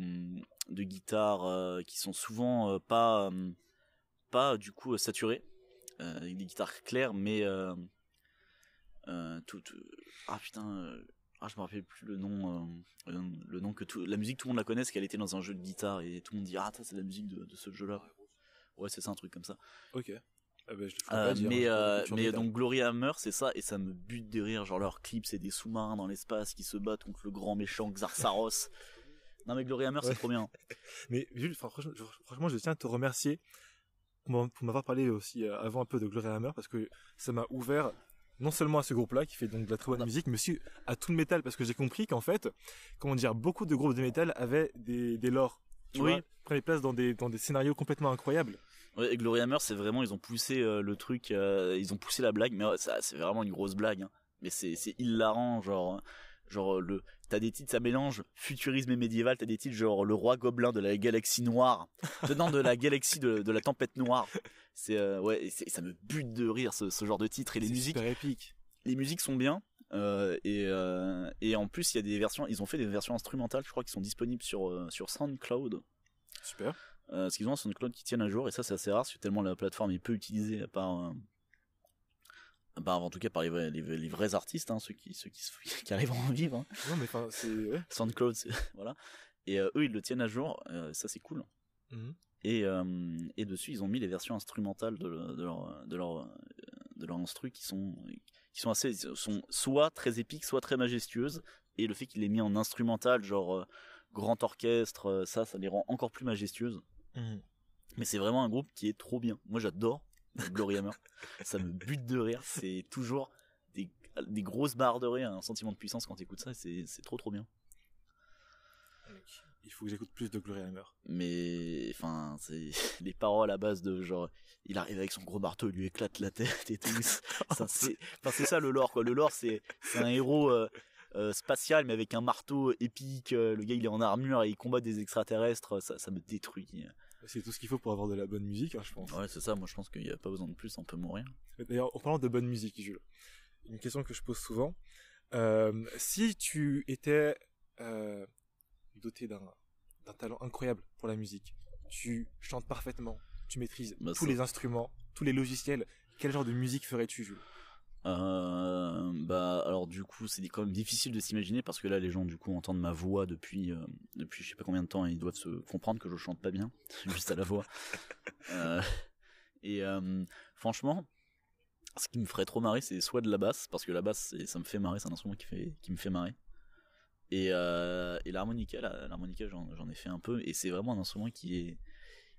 de guitares euh, qui sont souvent euh, pas euh, pas du coup euh, saturées, euh, des guitares claires mais euh, euh, tout, tout- ah putain euh, ah je me rappelle plus le nom euh, euh, le nom que tout la musique tout le monde la connaît parce qu'elle était dans un jeu de guitare et tout le monde dit ah ça c'est la musique de, de ce jeu là ouais c'est ça un truc comme ça. Ok. Ah bah, je Euh, dire, mais hein, euh, mais donc Glory Hammer c'est ça et ça me bute de rire genre leurs clips c'est des sous-marins dans l'espace qui se battent contre le grand méchant Xarsaros. Non mais Glory Hammer c'est trop bien. Mais Jules, franchement, je, franchement, je tiens à te remercier pour m'avoir parlé aussi euh, avant un peu de Glory Hammer parce que ça m'a ouvert non seulement à ce groupe-là qui fait donc de la très bonne musique, mais aussi à tout le métal parce que j'ai compris qu'en fait, comment dire, beaucoup de groupes de métal avaient des, des lores. Tu Oui. vois, prenaient place dans des, dans des scénarios complètement incroyables. Ouais, et Glory Hammer c'est vraiment ils ont poussé euh, le truc euh, ils ont poussé la blague mais ouais, ça c'est vraiment une grosse blague hein. mais c'est c'est hilarant genre genre le t'as des titres ça mélange futurisme et médiéval t'as des titres genre le roi gobelin de la galaxie noire tenant de la galaxie de, de la tempête noire c'est euh, ouais c'est- ça me bute de rire ce, ce genre de titre et les musiques super épique. les musiques sont bien euh, et, euh, et en plus il y a des versions ils ont fait des versions instrumentales je crois qui sont disponibles sur sur SoundCloud Super. euh, parce qu'ils ont un SoundCloud qui tiennent à jour et ça c'est assez rare parce que tellement la plateforme est peu utilisée par euh, bah, en tout cas par les vrais, les, les vrais artistes hein, ceux qui ceux qui, qui arrivent à en vivre hein. Non, mais enfin, c'est. ouais. SoundCloud voilà et euh, eux ils le tiennent à jour euh, ça c'est cool Mhm. et euh, et dessus ils ont mis les versions instrumentales de, le- de leur de leur de leur instru qui sont qui sont assez sont soit très épiques soit très majestueuses et le fait qu'il les mis en instrumental genre grand orchestre ça ça les rend encore plus majestueuses Mhm. mais c'est vraiment un groupe qui est trop bien moi j'adore Glory Hammer ça me bute de rire. C'est toujours des, des grosses barres de rire un sentiment de puissance quand t'écoutes ça c'est c'est trop trop bien. Il faut que j'écoute plus de Glory Hammer. mais enfin c'est les paroles à base de genre il arrive avec son gros marteau il lui éclate la tête et tout. Ça c'est enfin c'est ça le lore quoi. Le lore c'est c'est un héros euh, euh, spatial mais avec un marteau épique euh, le gars il est en armure et il combat des extraterrestres. Ça ça me détruit C'est tout ce qu'il faut pour avoir de la bonne musique, hein, je pense. ouais c'est ça moi je pense qu'il y a pas besoin de plus on peut mourir D'ailleurs, en parlant de bonne musique, Jules, une question que je pose souvent. Euh, si tu étais euh, doté d'un talent incroyable pour la musique, tu chantes parfaitement, tu maîtrises Bah, tous les instruments, tous les logiciels, quel genre de musique ferais-tu, Jules? Euh, bah alors du coup c'est quand même difficile de s'imaginer parce que là les gens du coup entendent ma voix depuis euh, depuis je sais pas combien de temps et ils doivent se comprendre que je chante pas bien juste à la voix. Euh, et franchement ce qui me ferait trop marrer c'est soit de la basse parce que la basse ça me fait marrer c'est un instrument qui fait qui me fait marrer. Et, et l'harmonica l'harmonica j'en j'en ai fait un peu et c'est vraiment un instrument qui est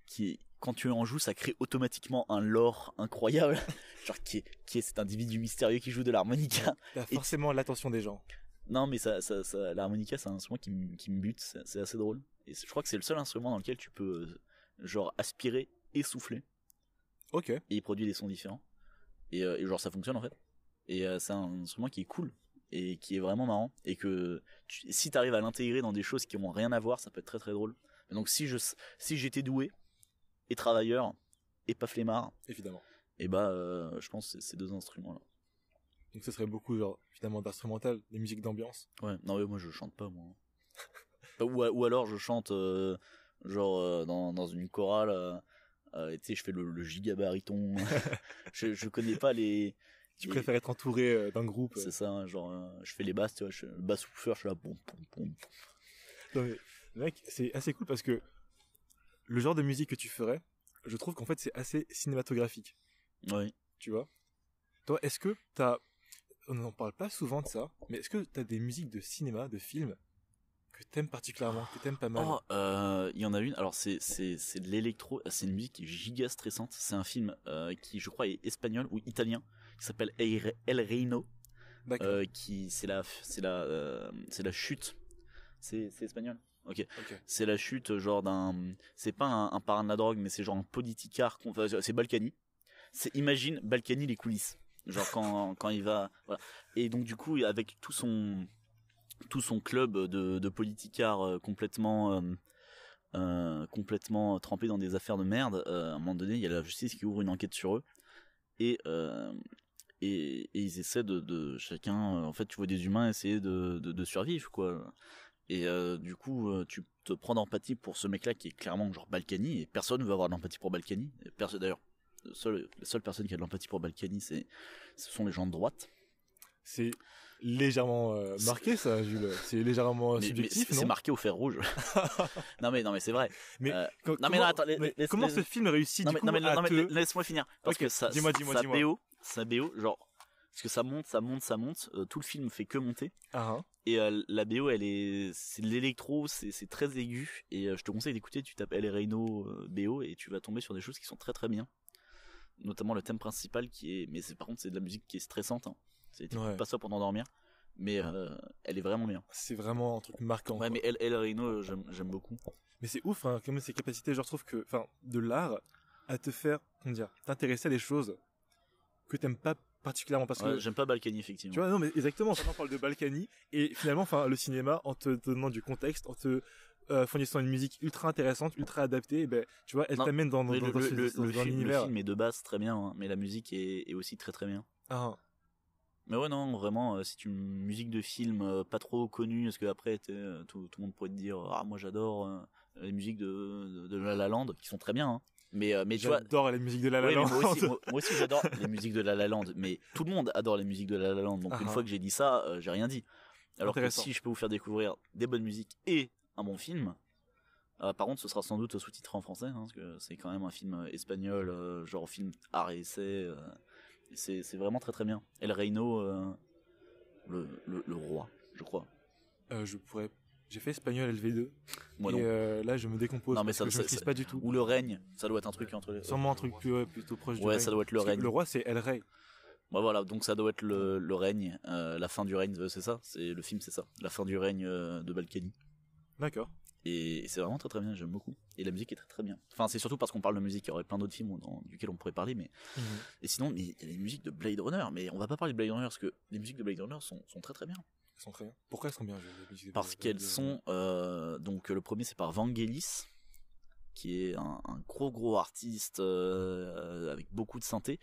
qui est quand tu en joues ça crée automatiquement un lore incroyable. Genre qui est, qui est cet individu mystérieux qui joue de l'harmonica. Et- forcément l'attention des gens. non mais ça, ça, ça l'harmonica c'est un instrument qui, me- qui bute c'est assez drôle. Et je crois que c'est le seul instrument dans lequel tu peux euh, genre aspirer et souffler. Ok. et il produit des sons différents. Et, euh, et genre ça fonctionne en fait. Et euh, c'est un instrument qui est cool et qui est vraiment marrant. Et que tu- si t'arrives à l'intégrer dans des choses qui ont rien à voir ça peut être très très drôle. Et donc si je si j'étais doué et travailleur et pas flemmard Évidemment. et bah euh, je pense que c'est ces deux instruments là Donc ce serait beaucoup, genre, finalement, d'instrumental, des musiques d'ambiance. Ouais, non mais moi je chante pas moi. ou, ou alors je chante euh, genre euh, dans, dans une chorale, euh, tu sais je fais le, le giga baryton. je, je connais pas les. Tu les- préfères être entouré d'un groupe. C'est ça, genre je fais les basses, tu vois, je, le souffleur, je suis là, boum. Non, mais, mec, c'est assez cool parce que le genre de musique que tu ferais, je trouve qu'en fait c'est assez cinématographique. Ouais. tu vois? Toi, est-ce que t'as, on n'en parle pas souvent de ça, mais est-ce que t'as des musiques de cinéma, de films, que t'aimes particulièrement, que t'aimes pas mal? Oh, euh, il y en a une. Alors c'est c'est c'est de l'électro. C'est une musique giga stressante. C'est un film euh, qui je crois est espagnol ou italien qui s'appelle El Reino. D'accord. euh, qui c'est la c'est la euh, c'est la chute. C'est c'est espagnol. Ok. C'est la chute genre d'un. C'est pas un, un parrain de la drogue, mais c'est genre un politicard. c'est Balkany. C'est imagine Balkany les coulisses. Genre quand quand il va. Voilà. Et donc du coup avec tout son tout son club de, de politicards euh, complètement euh, euh, complètement trempés dans des affaires de merde. euh, à un moment donné, il y a la justice qui ouvre une enquête sur eux et euh, et, et ils essaient de, de chacun. euh, en fait, tu vois des humains essayer de, de, de survivre quoi. Et euh, du coup, euh, tu te prends d'empathie pour ce mec-là qui est clairement genre Balkany et personne ne veut avoir de l'empathie pour Balkany. D'ailleurs. le seul- la seule personne qui a de l'empathie pour Balkany, c'est ce sont les gens de droite. C'est, légèrement euh, marqué, ça, Jules. C'est légèrement Mais- subjectif, c'est- marqué au fer rouge. non mais non mais c'est vrai. Mais, Euh, non, mais comment, non, attends, mais comment ce film réussit non du coup non, mais, à non, mais te- laisse-moi finir parce Ok, que ça, dis-moi, dis-moi, sa dis-moi. BO, sa BO, genre parce que ça monte, ça monte, ça monte. euh, tout le film fait que monter. Ah, hein. Et euh, la BO, elle est, c'est de l'électro, c'est très aigu. Et euh, je te conseille d'écouter. Tu tapes El Reino BO et tu vas tomber sur des choses qui sont très très bien. Notamment le thème principal qui est, mais c'est par contre c'est de la musique qui est stressante. Hein. C'est Ouais. pas ça pendant dormir, mais elle est vraiment bien. C'est vraiment un truc marquant. Ouais, quoi. mais El, El Reino, j'aime beaucoup. Mais c'est ouf, hein, comme ces capacités, je retrouve que, enfin, de l'art à te faire, comment dire, t'intéresser à des choses que t'aimes pas particulièrement parce Ouais, que, J'aime pas Balkany effectivement. tu vois, non, mais exactement, on parle de Balkany et finalement, enfin, le cinéma, en te donnant du contexte, en te euh, fournissant une musique ultra intéressante, ultra adaptée, et ben, tu vois, elle t'amène dans, dans, le, dans le- ce- le- dans- le film, le film est de base très bien, hein, mais la musique est, est aussi très très bien. Ah, Mais ouais, non, vraiment, euh, c'est une musique de film euh, pas trop connue, parce que après, tout, tout le monde pourrait te dire, ah, moi j'adore les musiques de, de, de La La Land, qui sont très bien, hein. Mais, euh, mais tu vois, j'adore la musique de La La Land. moi aussi, moi, moi aussi j'adore les musiques de La La Land, mais tout le monde adore les musiques de La La Land, donc une ah. fois que j'ai dit ça, euh, j'ai rien dit. Alors que si je peux vous faire découvrir des bonnes musiques et un bon film, euh, par contre, ce sera sans doute sous-titré en français, hein, parce que c'est quand même un film espagnol, euh, genre film art et essai. euh, et c'est c'est vraiment très très bien. El Reino, le, le, le roi, je crois. Je pourrais, j'ai fait espagnol LV2 Moi et non. euh, là, je me décompose Non, mais parce ça- que ça- pas du tout. Ou le règne, ça doit être un truc entre les. Sûrement un truc plus, ouais, plutôt proche du Ouais, ça doit être le Parce règne. Le roi, c'est El Rey. Ouais, voilà, donc ça doit être le, le règne, euh, la fin du règne, euh, c'est ça? C'est le film, c'est ça, la fin du règne euh, de Balkany. D'accord. Et c'est vraiment très très bien, j'aime beaucoup. Et la musique est très très bien. Enfin, c'est surtout parce qu'on parle de musique, il y aurait plein d'autres films dans, duquel on pourrait parler, mais et sinon, il y a les musiques de Blade Runner, mais on va pas parler de Blade Runner parce que les musiques de Blade Runner sont, sont très très bien. Sont très bien. Pourquoi elles sont bien de- Parce qu'elles sont euh, donc le premier c'est par Vangelis qui est un, un gros gros artiste euh, avec beaucoup de synthé.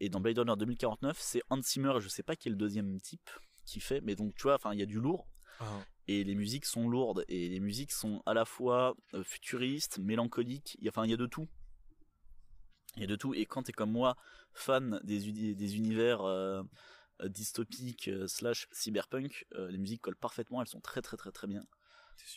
Et dans Blade Runner 2049 c'est Hans Zimmer je sais pas qui est le deuxième type qui fait mais donc tu vois enfin il y a du lourd. Ah, et les musiques sont lourdes. Et les musiques sont à la fois euh, futuristes mélancoliques. Il y a- enfin il y a de tout. Il y a de tout. Et quand t'es comme moi fan des, uni- des univers euh, euh, dystopiques euh, slash cyberpunk euh, les musiques collent parfaitement elles sont très très très très bien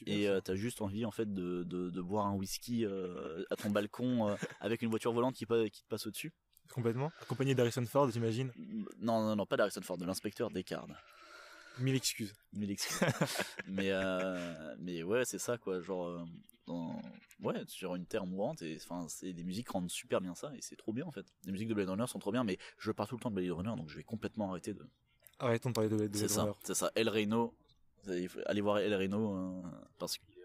et euh, t'as juste envie en fait de, de, de boire un whisky euh, à ton balcon euh, avec une voiture volante qui, qui te passe au-dessus. Complètement. Accompagné d'Harrison Ford, j'imagine. Non, non, non, pas d'Harrison Ford, de l'inspecteur Descartes. Mille excuses. Mille excuses. mais, mais ouais, c'est ça quoi, genre dans- ouais, sur une terre mourante et enfin c'est des musiques rendent super bien ça et c'est trop bien en fait. Les musiques de Blade Runner sont trop bien, mais je parle tout le temps de Blade Runner donc je vais complètement arrêter de. Arrêtons de parler de, de C'est Blade ça, Runner. c'est ça. El Reino, vous allez voir El Reino euh, parce que tu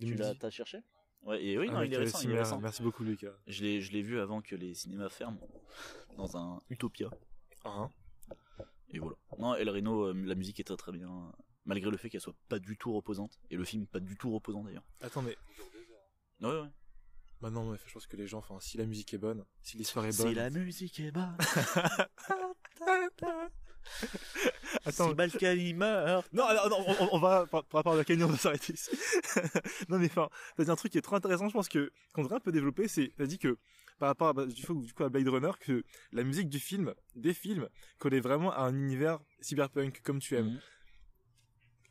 2010. l'as t'as cherché? Ouais, et oui, non, il est euh, récent, il est récent. Merci beaucoup, Lucas. Je l'ai, je l'ai vu avant que les cinémas ferment, dans un Utopia. Ah, Et voilà. Non, El Reno, euh, la musique est très très bien, malgré le fait qu'elle soit pas du tout reposante. Et le film pas du tout reposant d'ailleurs. Attends, mais Ouais, ouais. bah non, mais je pense que les gens, enfin, si la musique est bonne, si l'histoire est bonne. Si la musique est bonne, Attends, si Balkany meurt. Non, non, non, on, on va, par, par rapport à canyon, on va s'arrêter ici. non, mais enfin, t'as dit un truc qui est trop intéressant, je pense que, qu'on devrait un peu développer, c'est, t'as dit que, par rapport à, bah, du coup, du coup, à Blade Runner, que la musique du film, des films, collait vraiment à un univers cyberpunk, comme tu aimes. Mhm.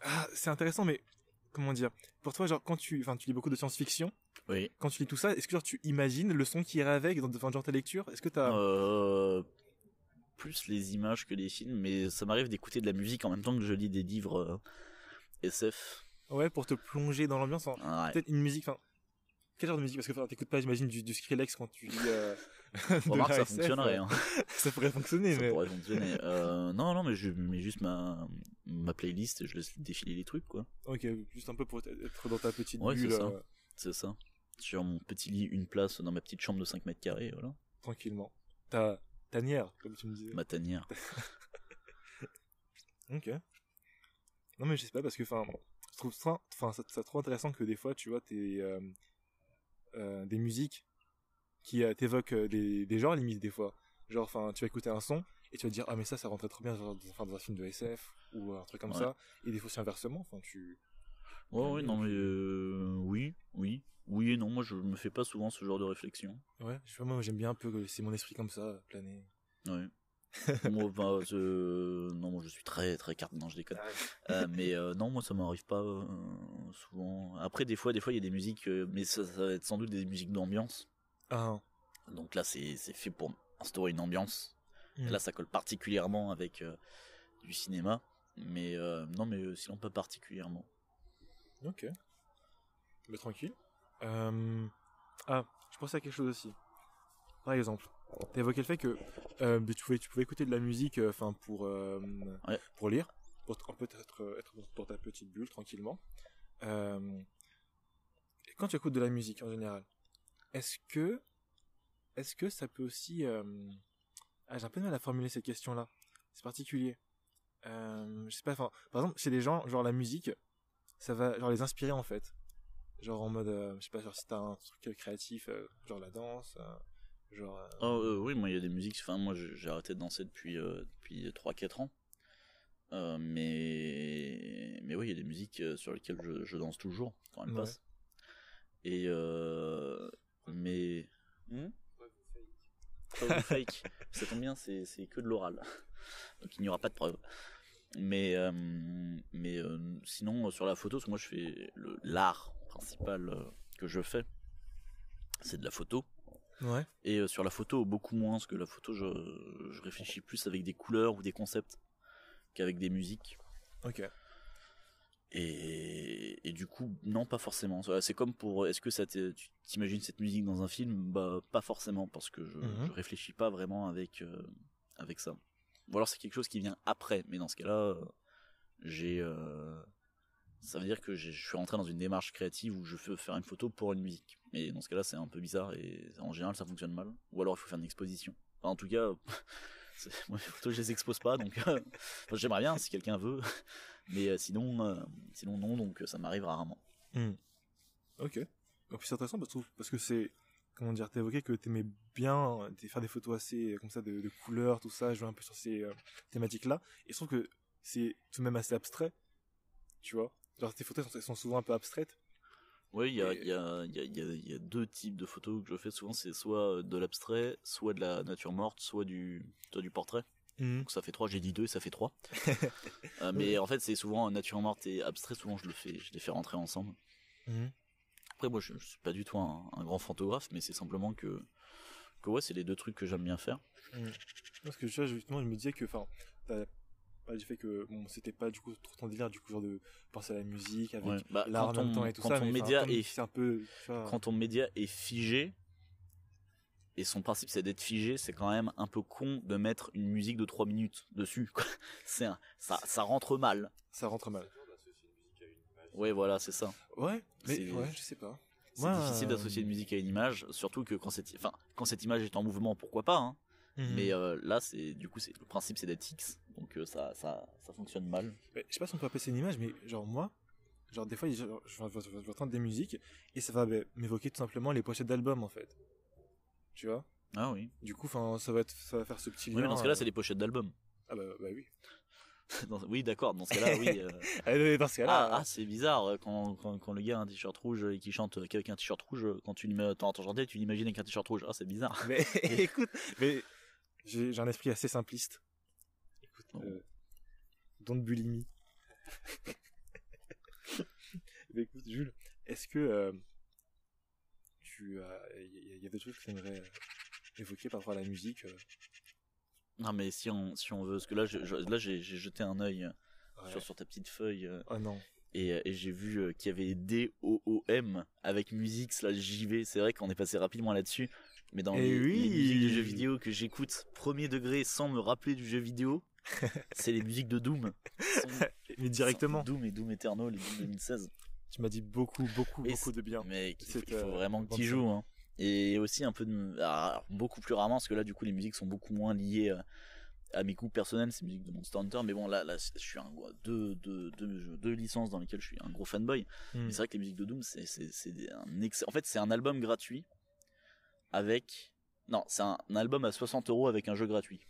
Ah, c'est intéressant, mais, comment dire, pour toi, genre, quand tu, enfin, tu lis beaucoup de science-fiction, Oui. quand tu lis tout ça, est-ce que, genre, tu imagines le son qui irait avec, dans, enfin, genre, ta lecture? Est-ce que t'as, Euh, plus les images que les films, mais ça m'arrive d'écouter de la musique en même temps que je lis des livres euh, SF. ouais, pour te plonger dans l'ambiance, en- Ouais. peut-être une musique, enfin, quel genre de musique? Parce que, t'écoutes pas, j'imagine, du, du Skrillex quand tu lis, euh, Remarque, ça SF, fonctionnerait. euh, Hein. ça pourrait fonctionner, ça mais. pourrait fonctionner. Euh, non, non, mais je mets juste ma, ma playlist et je laisse défiler les trucs, quoi. Ok, juste un peu pour être dans ta petite Ouais, c'est bulle, ça. euh, C'est ça. Sur mon petit lit, une place dans ma petite chambre de 5 mètres carrés, voilà. tranquillement. Ta tanière, comme tu me disais. Ma tanière. Ok. Non mais je sais pas parce que enfin, je trouve ça, enfin ça, ça trop intéressant que des fois tu vois t'es euh, des musiques qui euh, t'évoquent euh, des, des genres limite des fois. Genre enfin tu vas écouter un son et tu vas dire ah mais ça ça rentrait trop bien dans, enfin, dans un film de SF ou un truc comme Ouais. ça. Et des fois c'est inversement. Enfin tu. Ouais, ouais, non, mais euh, oui, oui. Oui et non, moi je me fais pas souvent ce genre de réflexion. Ouais. Je sais pas moi j'aime bien un peu laisser mon esprit comme ça planer. Ouais. moi, bah, je- non, moi je suis très très carte, non je déconne. Ah Euh, mais euh, non, moi ça m'arrive pas euh, souvent. Après des fois, des fois il y a des musiques, mais ça, ça va être sans doute des musiques d'ambiance. Ah, Donc là c'est c'est fait pour instaurer une ambiance. Mm. Et Là ça colle particulièrement avec euh, du cinéma. Mais euh, non, mais euh, sinon pas particulièrement. ok. Mais tranquille. Euh, Ah, je pensais à quelque chose aussi. Par exemple, t'as évoqué le fait que mais tu, pouvais, tu pouvais écouter de la musique enfin pour, Ouais. pour lire, pour peut-être être, être dans ta petite bulle tranquillement. Et quand tu écoutes de la musique en général, est-ce que, est-ce que ça peut aussi... euh, Ah, j'ai un peu de mal à formuler cette question-là. C'est particulier. Euh, je sais pas, enfin, par exemple, chez des gens, genre la musique, ça va genre les inspirer en fait. Genre en mode, euh, je sais pas, genre si t'as un truc euh, créatif, genre la danse, genre... Oh, oui, moi il y a des musiques. Enfin, moi j'ai arrêté de danser depuis depuis 3-4 ans. Euh, mais mais oui, il y a des musiques sur lesquelles je, je danse toujours quand elles Ouais. passent. Et euh, mais Hmm Preuve ou fake. Ça tombe bien, c'est c'est que de l'oral, donc il n'y aura pas de preuve. Mais euh, mais euh, sinon sur la photo, parce que moi je fais le l'art principal euh, que je fais, c'est de la photo. Ouais. Et euh, sur la photo, beaucoup moins, parce que la photo, je, je réfléchis plus avec des couleurs ou des concepts qu'avec des musiques. Ok. Et, et du coup, non, pas forcément. C'est comme pour, est-ce que ça tu t'imagines cette musique dans un film? Bah, pas forcément, parce que je, Mhm. je réfléchis pas vraiment avec, euh, avec ça. Ou alors c'est quelque chose qui vient après, mais dans ce cas-là, j'ai. euh, ça veut dire que je suis rentré dans une démarche créative où je veux faire une photo pour une musique. Mais dans ce cas-là, c'est un peu bizarre et en général, ça fonctionne mal. Ou alors, il faut faire une exposition. Enfin, en tout cas, moi, les photos, je les expose pas, donc euh, j'aimerais bien si quelqu'un veut. Mais euh, sinon, euh, sinon non, donc euh, ça m'arrive rarement. Hmm. Ok. En plus c'est intéressant parce que, parce que c'est, comment dire, t'as évoqué que t'aimais bien faire des photos assez comme ça de, de couleurs, tout ça, jouer un peu sur ces euh, thématiques-là. Et je trouve que c'est tout de même assez abstrait, tu vois. Genre tes photos sont, souvent un peu abstraites. Oui, il y a, y, a, il y, a, il y, a, il y a deux types de photos que je fais souvent, c'est soit de l'abstrait, soit de la nature morte, soit du, soit du portrait. Donc ça fait trois, j'ai dit deux, ça fait trois. Euh, mais en fait, c'est souvent nature morte et abstrait, souvent je le fais, je les fais rentrer ensemble. Mhm. Après, moi, je, je suis pas du tout un, un grand photographe, mais c'est simplement que, que ouais, c'est les deux trucs que j'aime bien faire. Parce que tu vois, justement, je me disais que, enfin, fait que, bon, c'était pas du coup trop ton délire, du coup, genre de penser à la musique avec Ouais. Bah, l'art en même temps et tout quand ça. ton média est- C'est un peu, vois, Quand ton média est figé, et son principe c'est d'être figé, c'est quand même un peu con de mettre une musique de 3 minutes dessus. C'est un- ça, ça rentre mal. ça rentre mal. Ouais, voilà, c'est ça. Ouais, mais ouais, je sais pas. C'est difficile euh, d'associer une musique à une image, surtout que quand cette, enfin, quand cette image est en mouvement, pourquoi pas. Hein. Mhm. Mais euh, là, c'est du coup, c'est le principe, c'est d'être fixe, donc euh, ça, ça, ça fonctionne mal. Mais je sais pas si on peut appeler ça une image, mais genre moi, genre des fois, je, vais entendre des musiques et ça va bah, m'évoquer tout simplement les pochettes d'albums en fait. Tu vois Ah oui. Du coup, enfin, ça va être, ça va faire ce petit lien. Oui, mais dans ce cas-là, euh, c'est des pochettes d'albums. Ah bah, bah oui. Dans- oui, d'accord. Dans ce cas-là, oui. euh, dans ce cas-là. Ah, ah, c'est bizarre euh, quand, quand, quand le gars a un t-shirt rouge et qui chante qu'avec un t-shirt rouge, quand tu lui mets entends chanter, tu l'imagines avec un t-shirt rouge. Ah, c'est bizarre. Mais écoute, mais j'ai un esprit assez simpliste. Écoute, Oh. euh, don't bully mais écoute, Jules, est-ce que euh, tu as, il y, a- des trucs que tu aimerais euh, évoquer par rapport à la musique euh, Non, mais si on, si on veut, parce que là, je, je- là, j'ai j'ai jeté un œil euh, ouais. sur, sur ta petite feuille euh, Oh non. et, euh, et j'ai vu euh, qu'il y avait D-O-O-M avec musique slash JV. C'est vrai qu'on est passé rapidement là-dessus. Mais dans Eh les, oui. les musiques de jeux vidéo que j'écoute premier degré sans me rappeler du jeu vidéo, c'est les musiques de Doom. Mais directement, Doom et Doom Eternal et Doom 2016. Tu m'as dit beaucoup, beaucoup, Mais beaucoup de bien. Mais il faut, C'est, euh, vraiment que bande tu joues. Hein. Et aussi un peu de. alors, beaucoup plus rarement, parce que là, du coup, les musiques sont beaucoup moins liées euh, à mes goûts personnels, ces musiques de Monster Hunter. Mais bon, là, là je suis un deux, deux, deux, deux licences dans lesquelles je suis un gros fanboy. Hmm. Mais c'est vrai que les musiques de Doom, c'est, c'est, c'est un ex- En fait, c'est un album gratuit avec. Non, c'est un, un album à 60 euros avec un jeu gratuit.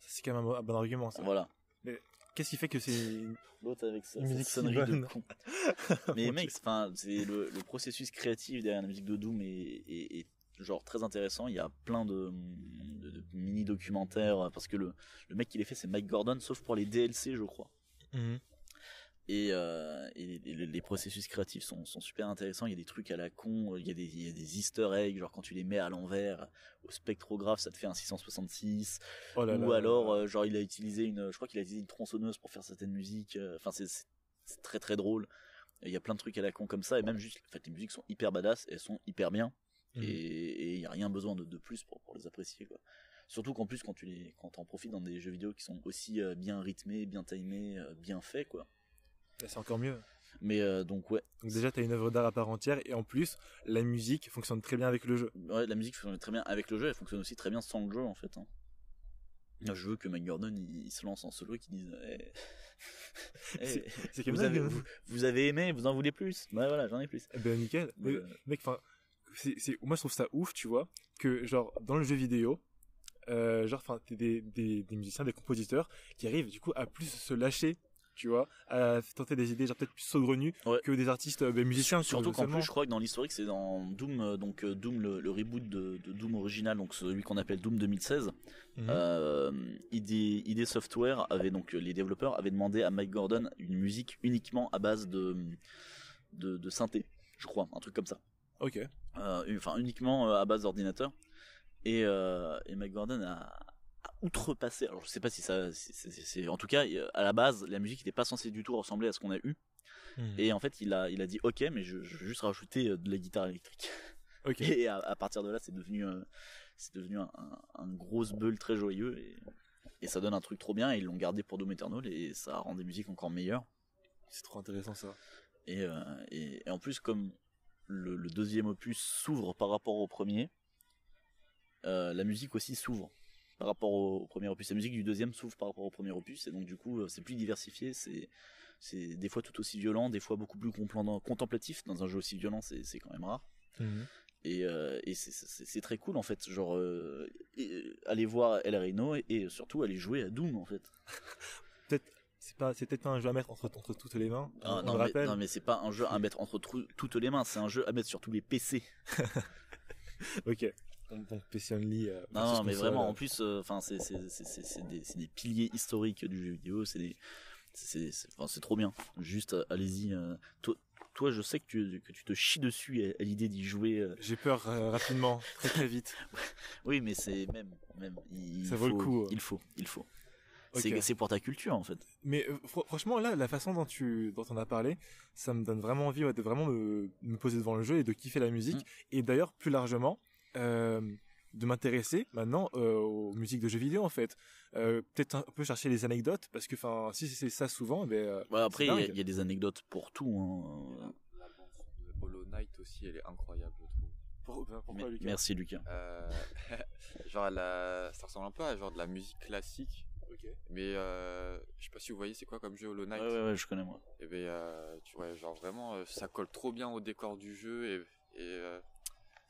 C'est quand même un, un bon argument ça. Voilà. Qu'est-ce qui fait que c'est L'autre avec sa, musique si sonnerie de bonne. con. Mais mec, enfin, c'est le, le processus créatif derrière la musique de Doom et genre très intéressant. Il y a plein de, de- de mini documentaires parce que le, le mec qui les fait c'est Mike Gordon, sauf pour les DLC je crois. Mhm. Et, euh, et les, les processus créatifs sont, sont super intéressants. Il y a des trucs à la con, il y a des, il y a des Easter eggs, genre quand tu les mets à l'envers au spectrographe, ça te fait un 666. Oh là Ou là. alors, euh, genre il a utilisé une, je crois qu'il a utilisé une tronçonneuse pour faire certaines musiques. euh, Enfin, c'est très très drôle. Il y a plein de trucs à la con comme ça, et même juste, en fait, les musiques sont hyper badass, elles sont hyper bien, Mhm. et il y a rien besoin de, de plus pour, pour les apprécier, quoi. Surtout qu'en plus, quand tu les, quand t'en profites dans des jeux vidéo qui sont aussi bien rythmés, bien timés, bien faits, quoi. Là, C'est encore mieux. Mais euh, donc ouais, Donc déjà, t'as une œuvre d'art à part entière et en plus, la musique fonctionne très bien avec le jeu. ouais, la musique fonctionne très bien avec le jeu, elle fonctionne aussi très bien sans le jeu en fait. hein. Je veux que Mike Gordon il, il se lance en solo et qu'il dise eh, eh, C'est- vous, ça, avez, que- vous, vous avez aimé, vous en voulez plus Ouais voilà, j'en ai plus. Eh Ben nickel. Mais, Euh, Mec, enfin, c'est, moi je trouve ça ouf, tu vois, que genre dans le jeu vidéo, euh, genre, enfin, des, des musiciens, des compositeurs qui arrivent du coup à plus se lâcher, tu vois, à tenter des idées genre peut-être plus saugrenues Ouais. que des artistes, euh, ben, musiciens. Surtout sur- qu'en plus, je crois que dans l'historique, c'est dans Doom, euh, donc euh, Doom, le, le reboot de, de Doom original, donc celui qu'on appelle Doom 2016. Mhm. Euh, ID, ID Software avait donc les développeurs avaient demandé à Mike Gordon une musique uniquement à base de de, de synthé, je crois, un truc comme ça. Ok. Euh, enfin uniquement à base d'ordinateur. Et, euh, et Mike Gordon a, a outrepassé. Alors je sais pas si ça, c'est- en tout cas à la base la musique n'était pas censée du tout ressembler à ce qu'on a eu. Mhm. Et en fait il a, il a dit ok mais je, je vais juste rajouter euh, de la guitare électrique. Ok. Et à, à partir de là c'est devenu, euh, c'est devenu un, un, un gros bull très joyeux et, et ça donne un truc trop bien. Et ils l'ont gardé pour Doom Eternal et ça rend des musiques encore meilleures. C'est trop intéressant ça. Et, euh, et, et en plus, comme le, le deuxième opus s'ouvre par rapport au premier, euh, la musique aussi s'ouvre par rapport au, au premier opus. La musique du deuxième s'ouvre par rapport au premier opus, et donc du coup, euh, c'est plus diversifié. C'est c'est des fois tout aussi violent, des fois beaucoup plus contemplatif. Dans un jeu aussi violent, c'est quand même rare. Mhm. Et, euh, et c'est- très cool en fait. Genre, euh, aller voir El Reno et, et surtout aller jouer à Doom en fait. C'est pas, c'est peut-être pas un jeu à mettre entre, entre toutes les mains. Ah, on non, le mais, rappelle. non, mais c'est pas un jeu à mettre entre toutes les mains, c'est un jeu à mettre sur tous les PC. Ok. Donc, donc PC Only. euh, Non, non, mais vraiment, euh, en plus, enfin, c'est c'est c'est c'est c'est des, c'est des piliers historiques du jeu vidéo. C'est des, c'est c'est enfin, c'est trop bien. Juste, euh, allez-y. euh, toi, toi, je sais que tu que tu te chies dessus à, à l'idée d'y jouer. euh. J'ai peur euh, rapidement, très très vite. Oui, mais c'est même même. Il Ça faut, vaut le coup, euh. Il faut, il faut. Ok. C'est c'est pour ta culture en fait. Mais euh, fr- franchement, là, la façon dont tu dont on a parlé, ça me donne vraiment envie ouais, de vraiment me, me poser devant le jeu et de kiffer la musique. Mm. Et d'ailleurs, plus largement, euh, de m'intéresser maintenant euh, aux musiques de jeux vidéo en fait. Euh, Peut-être un peu chercher les anecdotes parce que, enfin, si c'est ça souvent, ben, euh, Ouais, après, il y, a- y des anecdotes pour tout. hein. La bande de Hollow Knight aussi, elle est incroyable, je trouve. pour- ben, pourquoi Mais- Lucas? Merci Lucas. Euh, genre, elle a- ça ressemble un peu à genre de la musique classique. Mais euh, je sais pas si vous voyez c'est quoi comme jeu Hollow Knight? ouais, ouais, je connais moi. Et ben, euh, tu vois, genre vraiment, euh, ça colle trop bien au décor du jeu et, et euh,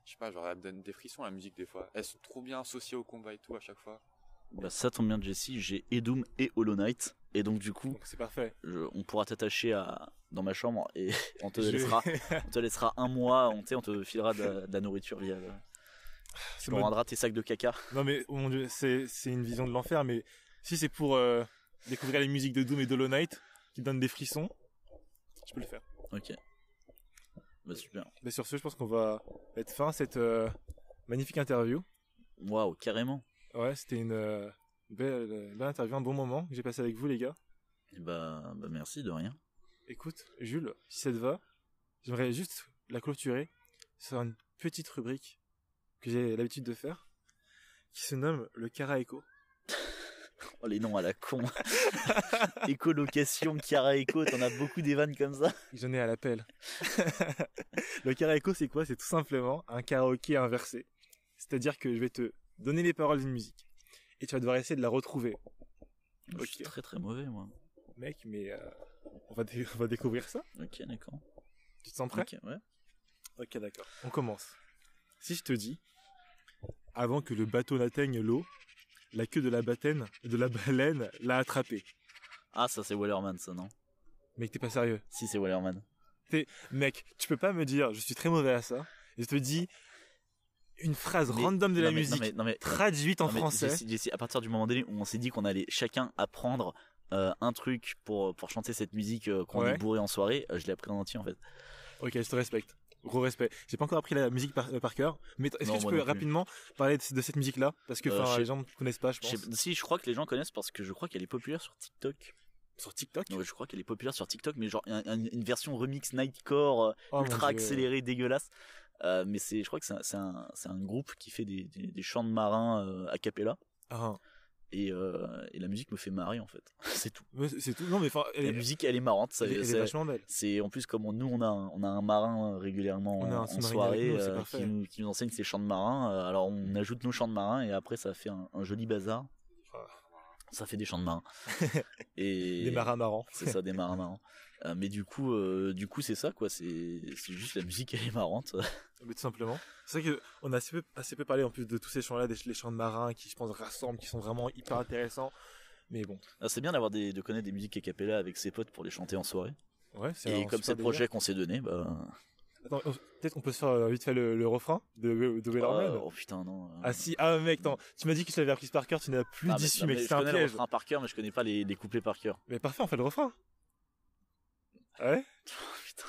je sais pas, genre elle me donne des frissons la musique des fois. Elles sont trop bien associées au combat et tout à chaque fois. Bah, ça tombe bien, Jesse. J'ai et Doom et Hollow Knight. Et donc, du coup, c'est parfait. je- on pourra t'attacher à dans ma chambre et on te Je- laissera on te laissera un mois on, on te filera de, la- de la nourriture via le- tu nous rendras tes sacs de caca Non mais oh mon dieu, c'est c'est une vision de l'enfer. Mais si c'est pour euh, découvrir les musiques de Doom et d'Hollow Knight qui donnent des frissons, je peux le faire. ok bah super Mais sur ce, je pense qu'on va mettre fin à cette euh, magnifique interview. waouh carrément Ouais, c'était une euh, belle, euh, belle interview, un bon moment que j'ai passé avec vous, les gars. Et bah, bah merci de rien Écoute, Jules, si ça te va, j'aimerais juste la clôturer sur une petite rubrique que j'ai l'habitude de faire, qui se nomme le Karaeko. Oh les noms à la con écolocation Chiara Eco t'en as beaucoup des vannes comme ça J'en ai à l'appel. le Karaeko, c'est quoi? C'est tout simplement un karaoké inversé. C'est-à-dire que je vais te donner les paroles d'une musique et tu vas devoir essayer de la retrouver. je suis Ok. très très mauvais moi Mec, mais euh, on, va dé- on va découvrir ça. ok d'accord Tu te sens prêt? Ok ouais Ok, d'accord. On commence. Si je te dis, avant que le bateau n'atteigne l'eau, la queue de la baleine, de la baleine l'a attrapé. ah ça c'est Wellerman ça non? Mec, t'es pas sérieux. si c'est Wellerman Mec, tu peux pas me dire, je suis très mauvais à ça, et je te dis, une phrase Mais- random de la mais- musique non, mais- non, mais- traduite en français. Jessie, à partir du moment donné où on s'est dit qu'on allait chacun apprendre euh, un truc pour, pour chanter cette musique euh, quand on Ouais. est bourré en soirée, euh, je l'ai appris en entier en fait. Ok, je te respecte. Gros respect. J'ai pas encore appris la musique par, euh, par cœur, mais est-ce que tu peux rapidement parler de, de cette musique-là? Parce que Euh, les gens ne connaissent pas, je pense. si, je crois que les gens connaissent parce que je crois qu'elle est populaire sur TikTok. Sur TikTok? Ouais, je crois qu'elle est populaire sur TikTok, mais genre un- un- une version remix nightcore euh, Oh, ultra accélérée, dégueulasse. Euh, mais c'est, je crois que c'est un, groupe qui fait des, des, des chants de marins a cappella. Ah, Et, euh, et la musique me fait marrer en fait. c'est tout. mais c'est c'est tout. Non, mais enfin, elle, La est- musique, elle est marrante. ça- elle est- elle est c'est- vachement belle. C'est en plus comme on- nous on a un, on a un marin euh, régulièrement On a un en, soirée nous, euh, qui, nous, qui nous enseigne ses chants de marin. Alors on ajoute nos chants de marin et après ça fait un, un joli bazar. Ah. Ça fait des chants de marin. et Des marins marrants. c'est ça des marins marrants. Euh, mais du coup, euh, du coup c'est ça quoi. C'est c'est juste la musique elle est marrante. Mais tout simplement. C'est vrai qu'on a assez peu, assez peu parlé en plus de tous ces chants-là, des les chants de marins qui, je pense, rassemblent, qui sont vraiment hyper intéressants. Mais bon, Ah, c'est bien d'avoir des de connaître des musiques a cappella avec ses potes pour les chanter en soirée. ouais, c'est Et un comme c'est le projet qu'on s'est donné, bah. Attends, on- peut-être on peut se faire euh, vite fait le, le refrain de, de Wellerman. oh putain non. euh. Ah si, ah mec, attends, tu m'as dit que tu l'avais appris par cœur, tu n'as plus Ah, d'issue, mec, c'est je un connais le piège. refrain par cœur, mais je connais pas les, les couplets par cœur. Mais parfait, on fait le refrain. Ouais Putain.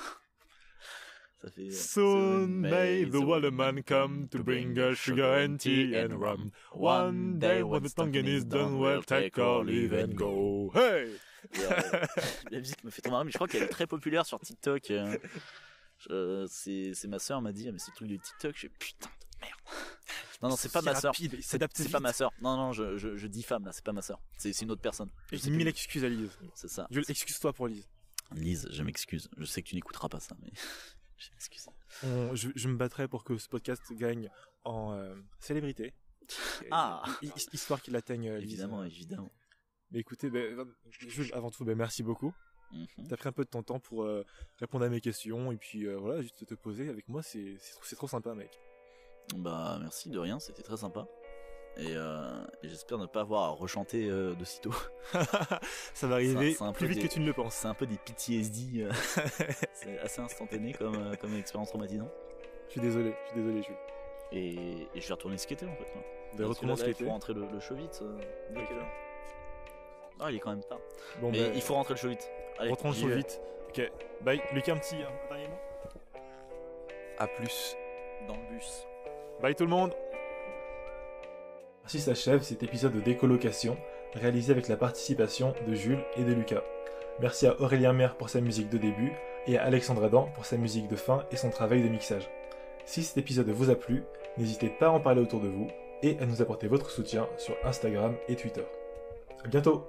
Ça fait. Soon may the waterman come to bring us sugar and tea and rum. One day when the tonguing is done, we'll take our leave and go. Hey euh, la musique me fait trop marrer, mais je crois qu'elle est très populaire sur TikTok. euh. Je- c'est, ma soeur m'a dit, ah, mais c'est le truc de TikTok. Je putain de merde. Non, non, c'est pas ma soeur. C'est pas ma soeur. Non, non, je, je, je diffame là, c'est pas ma soeur. C'est, une autre personne. J'ai mis plus. l'excuse à Lise. C'est ça. Excuse-toi pour Lise. Lise, je m'excuse. Je sais que tu n'écouteras pas ça, mais je m'excuse. Je, je me battrai pour que ce podcast gagne en euh, célébrité. Ah. Hi- hi- Histoire qu'il atteigne euh, Lise. Évidemment, évidemment. Mais écoutez, ben, avant tout, ben, merci beaucoup. Mhm. T'as pris un peu de ton temps pour euh, répondre à mes questions et puis euh, voilà, juste te poser avec moi, c'est c'est trop- c'est trop sympa, mec. Bah, merci de rien, c'était très sympa. Et, euh, et j'espère ne pas avoir à rechanter euh, de sitôt. Ça va arriver C'est un- c'est un plus vite des- que tu ne le penses. C'est un peu des PTSD. euh, c'est assez instantané comme, euh, comme expérience traumatisante. Je suis désolé, je suis désolé, Jules. Et, et je vais retourner skater en fait. Ben, Il faut rentrer le, le show vite. euh, Ah, il est quand même tard. Bon, Mais ben, il faut rentrer le show vite. Allez, rentrons le show vais. vite. Ok, bye. Lucas, un petit un dernier mot À plus. Dans le bus. Bye tout le monde Ainsi s'achève cet épisode de décolocation, réalisé avec la participation de Jules et de Lucas. Merci à Aurélien Maire pour sa musique de début et à Alexandre Adam pour sa musique de fin et son travail de mixage. Si cet épisode vous a plu, n'hésitez pas à en parler autour de vous et à nous apporter votre soutien sur Instagram et Twitter. A bientôt